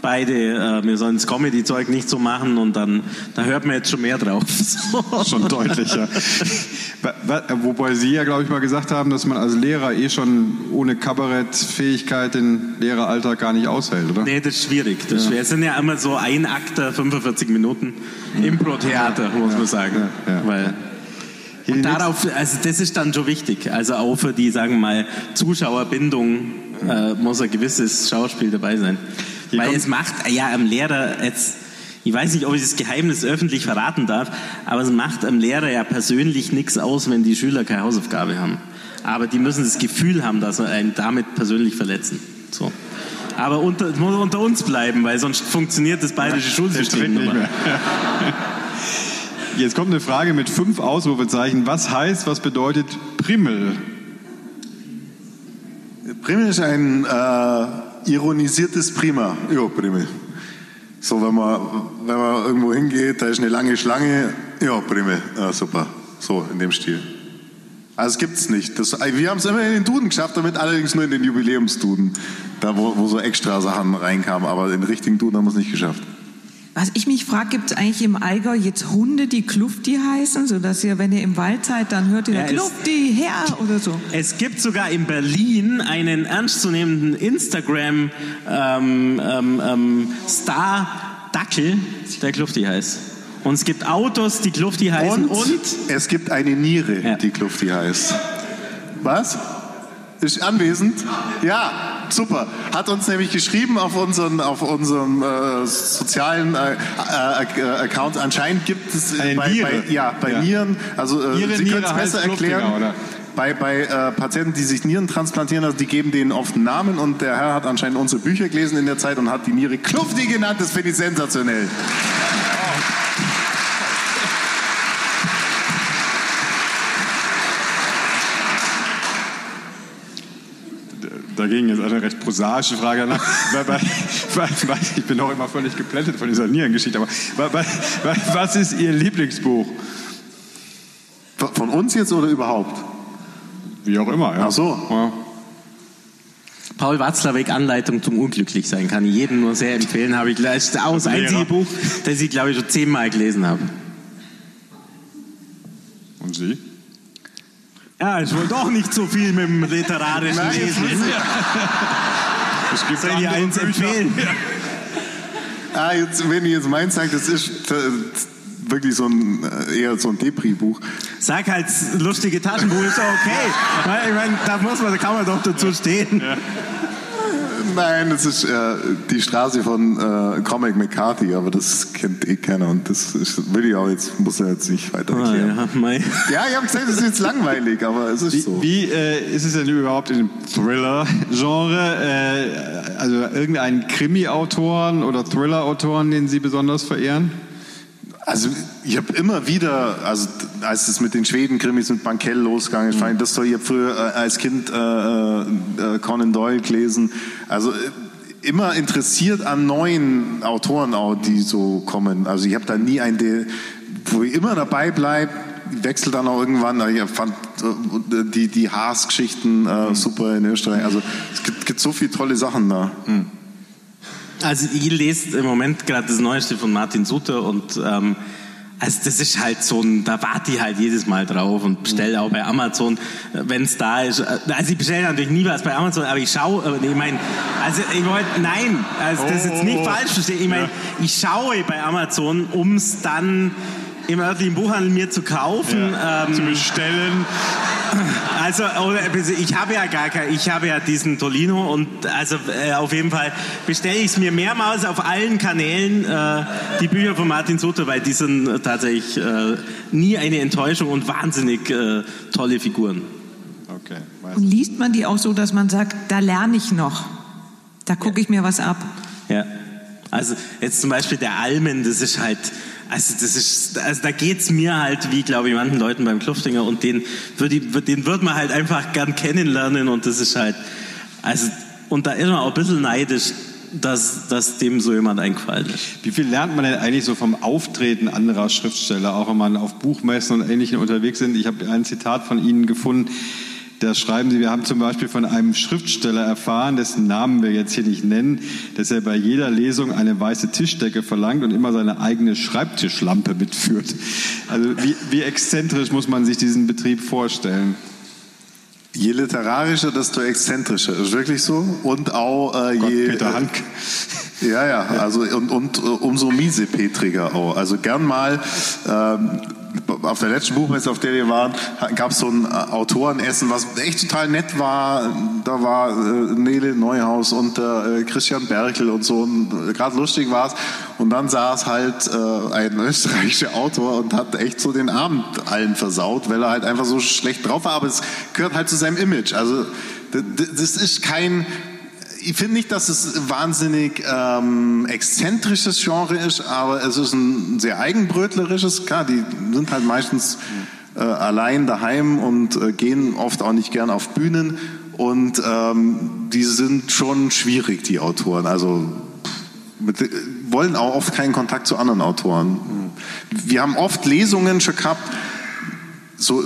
beide, äh, wir sollen das Comedy-Zeug nicht so machen und dann, da hört man jetzt schon mehr drauf. *laughs* Schon deutlicher. Wobei Sie ja, glaube ich, mal gesagt haben, dass man als Lehrer eh schon ohne Kabarettfähigkeit den Lehreralltag gar nicht aushält, oder? Nee, das ist schwierig. Das schwer. Es sind ja immer so ein Akter, 45 Minuten Impro-Theater, muss man sagen. Ja, ja. Weil und darauf, also das ist dann schon wichtig. Also auch für die, sagen wir mal, Zuschauerbindung äh, muss ein gewisses Schauspiel dabei sein. Hier Weil es macht ja am Lehrer jetzt, ich weiß nicht, ob ich das Geheimnis öffentlich verraten darf, aber es macht am Lehrer ja persönlich nichts aus, wenn die Schüler keine Hausaufgabe haben. Aber die müssen das Gefühl haben, dass sie einen damit persönlich verletzen. So. Aber unter, es muss unter uns bleiben, weil sonst funktioniert das bayerische Der Schulsystem nicht mehr. *laughs* Jetzt kommt eine Frage mit fünf Ausrufezeichen. Was heißt, was bedeutet Primmel? Primmel ist ein äh, ironisiertes Prima. Ja, Primmel. So, wenn man, wenn man irgendwo hingeht, da ist eine lange Schlange. Ja, Primmel. Ja, super. So, in dem Stil. Also gibt es nicht. Das, wir haben es immer in den Duden geschafft, damit allerdings nur in den Jubiläumsduden, da wo, wo so extra Sachen reinkamen. Aber den richtigen Duden haben wir es nicht geschafft. Was ich mich frage, gibt es eigentlich im Allgäu jetzt Hunde, die Klufti heißen, sodass ihr, wenn ihr im Wald seid, dann hört ihr Ja, Klufti her oder so? Es gibt sogar in Berlin einen ernstzunehmenden Instagram ähm, ähm, ähm, Star Dackel, der Klufti heißt. Und es gibt Autos, die Klufti heißen Und, und, es gibt eine Niere, Ja. die Klufti heißt. Was? Ist anwesend? Ja, *laughs* super. Hat uns nämlich geschrieben auf, unseren, auf unserem äh, sozialen äh, äh, äh, Account. Anscheinend gibt es äh, bei, Niere. bei, ja, bei Ja. Nieren, also äh, Ihre Sie Niere können es besser erklären. oder? Bei, bei äh, Patienten, die sich Nieren transplantieren lassen, die geben denen oft einen Namen und der Herr hat anscheinend unsere Bücher gelesen in der Zeit und hat die Niere Klufti genannt. Das finde ich sensationell. Dagegen ist eine recht prosaische Frage danach. *laughs* Weil- weil- weil- weil- ich bin auch immer völlig geplättet von dieser Nierengeschichte. Aber weil- weil- weil- was ist Ihr Lieblingsbuch? Von uns jetzt oder überhaupt? Wie auch immer. Ja. Ach so. Ja. Paul Watzlawick Anleitung zum Unglücklichsein kann ich jedem nur sehr empfehlen. Habe ich das ist auch das einzige Buch, das ich glaube ich schon zehnmal gelesen habe. Und Sie? Ja, ist wohl doch nicht so viel mit dem literarischen Nein, Lesen. Es gibt Soll ich eins empfehlen? Ah, jetzt, wenn ihr jetzt meint, sagt, das ist äh, wirklich so ein, äh, eher so ein Depri-Buch. Sag halt, lustige Taschenbuch ist doch okay. Ich meine, da muss man, da kann man doch dazu stehen. Nein, das ist äh, die Straße von äh, Comic McCarthy, aber das kennt eh keiner und das ist, will ich auch jetzt, muss er jetzt nicht weiter Ah, erklären. ja, mei. ja, ich habe gesagt, das ist jetzt langweilig, aber es ist Wie, so. wie äh, ist es denn überhaupt im Thriller-Genre? Äh, also irgendeinen Krimi-Autoren oder Thriller-Autoren, den Sie besonders verehren? Also ich habe immer wieder, also als es mit den Schweden-Krimis mit Bankell losgegangen ist, ich das so, ich habe früher äh, als Kind äh, äh, Conan Doyle gelesen. Also äh, immer interessiert an neuen Autoren auch, die so kommen. Also ich habe da nie einen, der, wo ich immer dabei bleibe, wechsle dann auch irgendwann. Ich fand äh, die, die Haas-Geschichten äh, super in Österreich. Also es gibt, gibt so viele tolle Sachen da. Also ich lese im Moment gerade das Neueste von Martin Suter und ähm, also das ist halt so ein, da warte ich halt jedes Mal drauf und bestelle auch bei Amazon, wenn es da ist. Also ich bestelle natürlich nie was bei Amazon, aber ich schaue, ich meine, also ich wollte, nein, also das ist jetzt nicht falsch verstehen. Ich meine, ich schaue bei Amazon, um es dann im örtlichen Buchhandel mir zu kaufen. Ja, ähm, zu bestellen. Also ich habe ja gar kein, ich habe ja diesen Tolino und also äh, auf jeden Fall bestelle ich es mir mehrmals auf allen Kanälen äh, die Bücher von Martin Sutter, weil die sind tatsächlich äh, nie eine Enttäuschung und wahnsinnig äh, tolle Figuren. Okay. Und liest man die auch so, dass man sagt, da lerne ich noch, da gucke ich mir was ab? Ja. Also jetzt zum Beispiel der Almen, das ist halt also das ist, also da geht's mir halt wie, glaube ich, manchen Leuten beim Kluftinger und den würde den wird man halt einfach gern kennenlernen und das ist halt, also und da ist man auch ein bisschen neidisch, dass, dass dem so jemand eingefallen ist. Wie viel lernt man denn eigentlich so vom Auftreten anderer Schriftsteller, auch wenn man auf Buchmessen und Ähnlichem unterwegs sind? Ich habe ein Zitat von Ihnen gefunden. Da schreiben Sie, wir haben zum Beispiel von einem Schriftsteller erfahren, dessen Namen wir jetzt hier nicht nennen, dass er bei jeder Lesung eine weiße Tischdecke verlangt und immer seine eigene Schreibtischlampe mitführt. Also wie, wie exzentrisch muss man sich diesen Betrieb vorstellen? Je literarischer, desto exzentrischer. Ist wirklich so. Und auch äh, Gott, je. Peter Hank. Ja, ja, also und, und äh, umso miesepetriger auch. Also gern mal ähm, auf der letzten Buchmesse, auf der wir waren, gab es so ein äh, Autorenessen, was echt total nett war. Da war äh, Nele Neuhaus und äh, Christian Berkel und so. Und äh, gerade lustig war es. Und dann saß halt äh, ein österreichischer Autor und hat echt so den Abend allen versaut, weil er halt einfach so schlecht drauf war. Aber es gehört halt zu seinem Image. Also das ist kein ich finde nicht, dass es wahnsinnig ähm, exzentrisches Genre ist, aber es ist ein sehr eigenbrötlerisches. Klar, die sind halt meistens äh, allein daheim und äh, gehen oft auch nicht gern auf Bühnen. Und ähm, die sind schon schwierig, die Autoren. Also mit, wollen auch oft keinen Kontakt zu anderen Autoren. Wir haben oft Lesungen schon gehabt, so,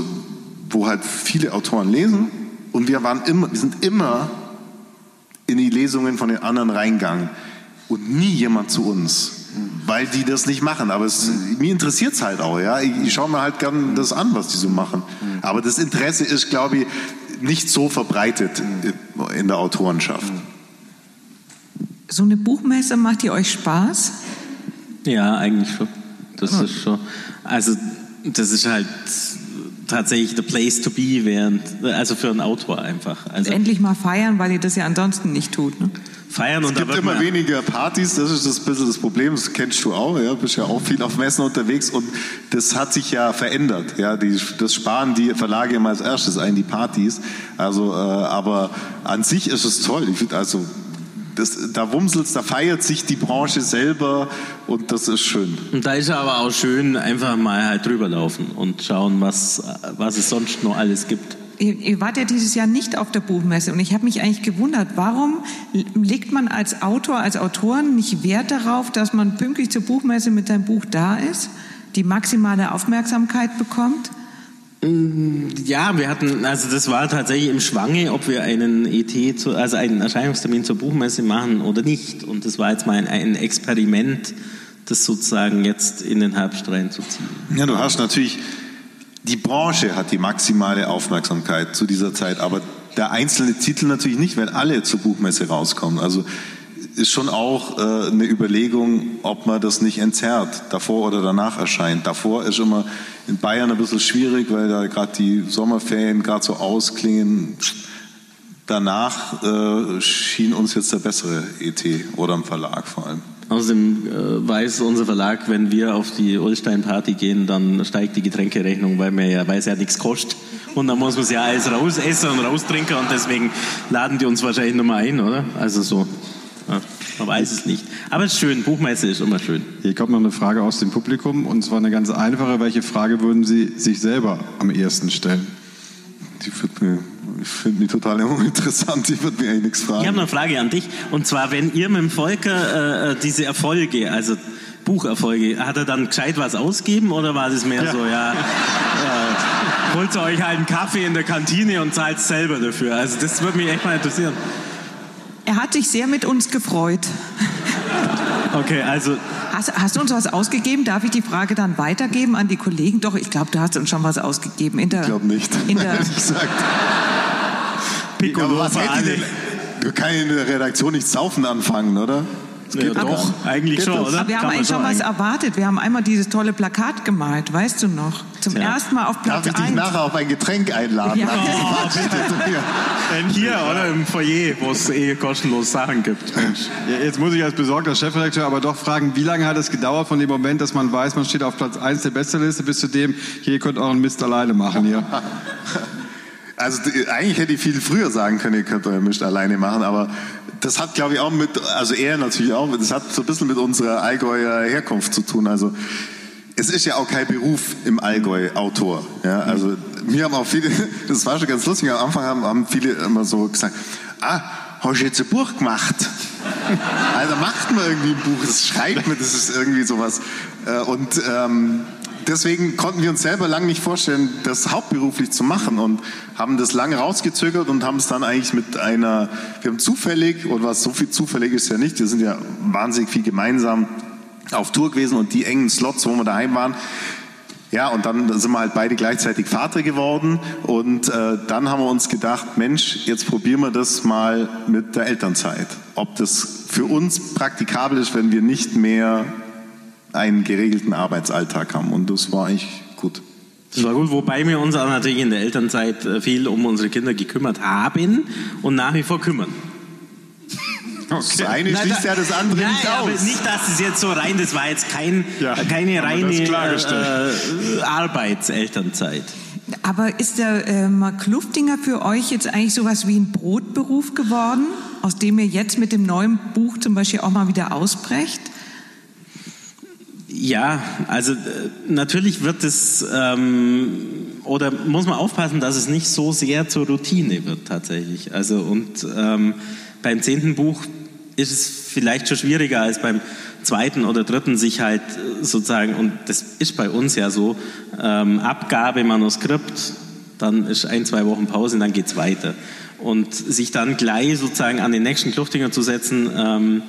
wo halt viele Autoren lesen. Und wir waren immer, wir sind immer in die Lesungen von den anderen reingegangen und nie jemand zu uns, weil die das nicht machen. Aber es, mir interessiert es halt auch. Ja? Ich, ich schaue mir halt gern das an, was die so machen. Aber das Interesse ist, glaube ich, nicht so verbreitet in der Autorenschaft. So eine Buchmesse macht die euch Spaß? Ja, eigentlich schon. Das ist schon. Also das ist halt tatsächlich the place to be während, also für einen Autor einfach. Also Endlich mal feiern, weil ihr das ja ansonsten nicht tut. Ne? Feiern es und gibt immer weniger Partys, das ist das bisschen das Problem, das kennst du auch, ja, bist ja auch viel auf Messen unterwegs und das hat sich ja verändert, ja, die, das sparen die Verlage immer als erstes ein, die Partys, also, äh, aber an sich ist es toll, ich finde also, das, da wumselt's, da feiert sich die Branche selber und das ist schön. Und da ist aber auch schön, einfach mal halt drüber laufen und schauen, was, was es sonst noch alles gibt. Ihr, ihr wart ja dieses Jahr nicht auf der Buchmesse und ich habe mich eigentlich gewundert, warum legt man als Autor, als Autoren nicht Wert darauf, dass man pünktlich zur Buchmesse mit seinem Buch da ist, die maximale Aufmerksamkeit bekommt? Ja, wir hatten, also das war tatsächlich im Schwange, ob wir einen ET, zu, also einen Erscheinungstermin zur Buchmesse machen oder nicht. Und das war jetzt mal ein, ein Experiment, das sozusagen jetzt in den Herbst reinzuziehen. Ja, du hast natürlich, die Branche hat die maximale Aufmerksamkeit zu dieser Zeit, aber der einzelne Titel natürlich nicht, wenn alle zur Buchmesse rauskommen. Also ist schon auch äh, eine Überlegung, ob man das nicht entzerrt, davor oder danach erscheint. Davor ist immer in Bayern ein bisschen schwierig, weil da gerade die Sommerferien gerade so ausklingen. Danach äh, schien uns jetzt der bessere ET oder im Verlag vor allem. Außerdem äh, weiß unser Verlag, wenn wir auf die Ulstein-Party gehen, dann steigt die Getränkerechnung, weil mir ja, weil es ja nichts kostet. Und dann muss man es ja alles rausessen und raustrinken und deswegen laden die uns wahrscheinlich nochmal ein, oder? Also so. Ja, man weiß es nicht. Aber es ist schön, Buchmesse ist immer schön. Hier kommt noch eine Frage aus dem Publikum und zwar eine ganz einfache. Welche Frage würden Sie sich selber am ehesten stellen? Die wird mir, ich finde die total uninteressant, die wird mir eigentlich nichts fragen. Ich habe eine Frage an dich. Und zwar, wenn ihr mit dem Volker äh, diese Erfolge, also Bucherfolge, hat er dann gescheit was ausgeben oder war es mehr ja. so, ja, *laughs* äh, holt ihr euch halt einen Kaffee in der Kantine und zahlt selber dafür? Also das würde mich echt mal interessieren. Er hat sich sehr mit uns gefreut. Okay, also Hast, hast, du uns was ausgegeben? Darf ich die Frage dann weitergeben an die Kollegen? Doch, ich glaube, du hast uns schon was ausgegeben. In der, ich glaube nicht. In der, Piccolo ja, was hätte denn, du kannst in der Redaktion nicht saufen anfangen, oder? Ja, doch, eigentlich schon, oder? Aber wir haben eigentlich schon was erwartet. Wir haben einmal dieses tolle Plakat gemalt, weißt du noch? Zum ja. ersten Mal auf Platz Darf ich dich 1. nachher auf ein Getränk einladen? Ja. Oh, Denn hier, oder im Foyer, wo es eh kostenlos Sachen gibt. Ja, jetzt muss ich als besorgter Chefredakteur aber doch fragen, wie lange hat es gedauert von dem Moment, dass man weiß, man steht auf Platz 1 der Besteliste, bis zu dem, hier, ihr könnt auch einen Mist alleine machen hier? *laughs* Also eigentlich hätte ich viel früher sagen können, ihr könnt euren Mist alleine machen, aber das hat, glaube ich, auch mit, also er natürlich auch, das hat so ein bisschen mit unserer Allgäuer Herkunft zu tun. Also es ist ja auch kein Beruf im Allgäu Autor. Ja, also mir haben auch viele, *laughs* das war schon ganz lustig, am Anfang haben, haben viele immer so gesagt, ah, hast du jetzt ein Buch gemacht? *laughs* also macht man irgendwie ein Buch, das schreibt man, das ist irgendwie sowas. Äh, und ähm, deswegen konnten wir uns selber lange nicht vorstellen, das hauptberuflich zu machen und haben das lange rausgezögert und haben es dann eigentlich mit einer, wir haben zufällig, oder was so viel zufällig ist ja nicht, wir sind ja wahnsinnig viel gemeinsam auf Tour gewesen und die engen Slots, wo wir daheim waren, ja, und dann sind wir halt beide gleichzeitig Vater geworden und äh, dann haben wir uns gedacht, Mensch, jetzt probieren wir das mal mit der Elternzeit. Ob das für uns praktikabel ist, wenn wir nicht mehr einen geregelten Arbeitsalltag haben. Und das war eigentlich gut. Das war gut, wobei wir uns auch natürlich in der Elternzeit äh, viel um unsere Kinder gekümmert haben und nach wie vor kümmern. *laughs* Okay. Das eine schließt ja das andere nein, nicht aus. Aber nicht, dass es jetzt so rein, das war jetzt kein, ja, keine reine äh, Arbeitselternzeit. Aber ist der ähm, Kluftinger für euch jetzt eigentlich sowas wie ein Brotberuf geworden, aus dem ihr jetzt mit dem neuen Buch zum Beispiel auch mal wieder ausbrecht? Ja, also äh, natürlich wird es ähm, oder muss man aufpassen, dass es nicht so sehr zur Routine wird tatsächlich. Also und ähm, beim zehnten Buch ist es vielleicht schon schwieriger als beim zweiten oder dritten sich halt äh, sozusagen und das ist bei uns ja so ähm, Abgabe Manuskript, dann ist ein zwei Wochen Pause und dann geht's weiter und sich dann gleich sozusagen an den nächsten Kluftinger zu setzen.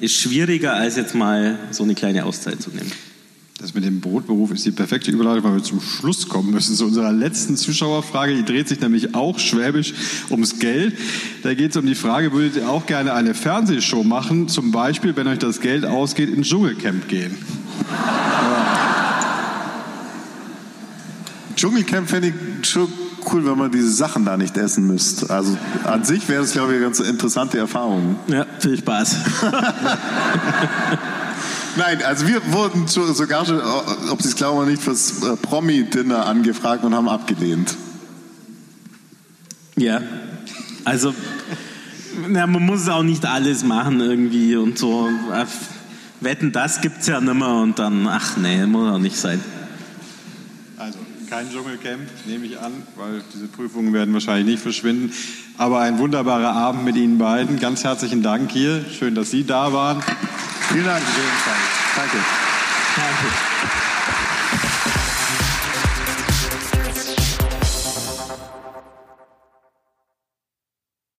Ist schwieriger, als jetzt mal so eine kleine Auszeit zu nehmen. Das mit dem Brotberuf ist die perfekte Überleitung, weil wir zum Schluss kommen müssen zu unserer letzten Zuschauerfrage. Die dreht sich nämlich auch schwäbisch ums Geld. Da geht es um die Frage, würdet ihr auch gerne eine Fernsehshow machen? Zum Beispiel, wenn euch das Geld ausgeht, ins Dschungelcamp gehen. Dschungelcamp fände ich schon cool, wenn man diese Sachen da nicht essen müsste. Also an sich wäre das, glaube ich, eine ganz interessante Erfahrung. Ja, viel Spaß. *laughs* Nein, also wir wurden sogar schon, ob Sie es glauben oder nicht, fürs äh, Promi-Dinner angefragt und haben abgelehnt. Ja, also na, man muss auch nicht alles machen irgendwie und so. Wetten, das gibt es ja nicht mehr und dann, ach nee, muss auch nicht sein. Kein Dschungelcamp, nehme ich an, weil diese Prüfungen werden wahrscheinlich nicht verschwinden. Aber ein wunderbarer Abend mit Ihnen beiden. Ganz herzlichen Dank hier. Schön, dass Sie da waren. Vielen Dank. Danke. Danke.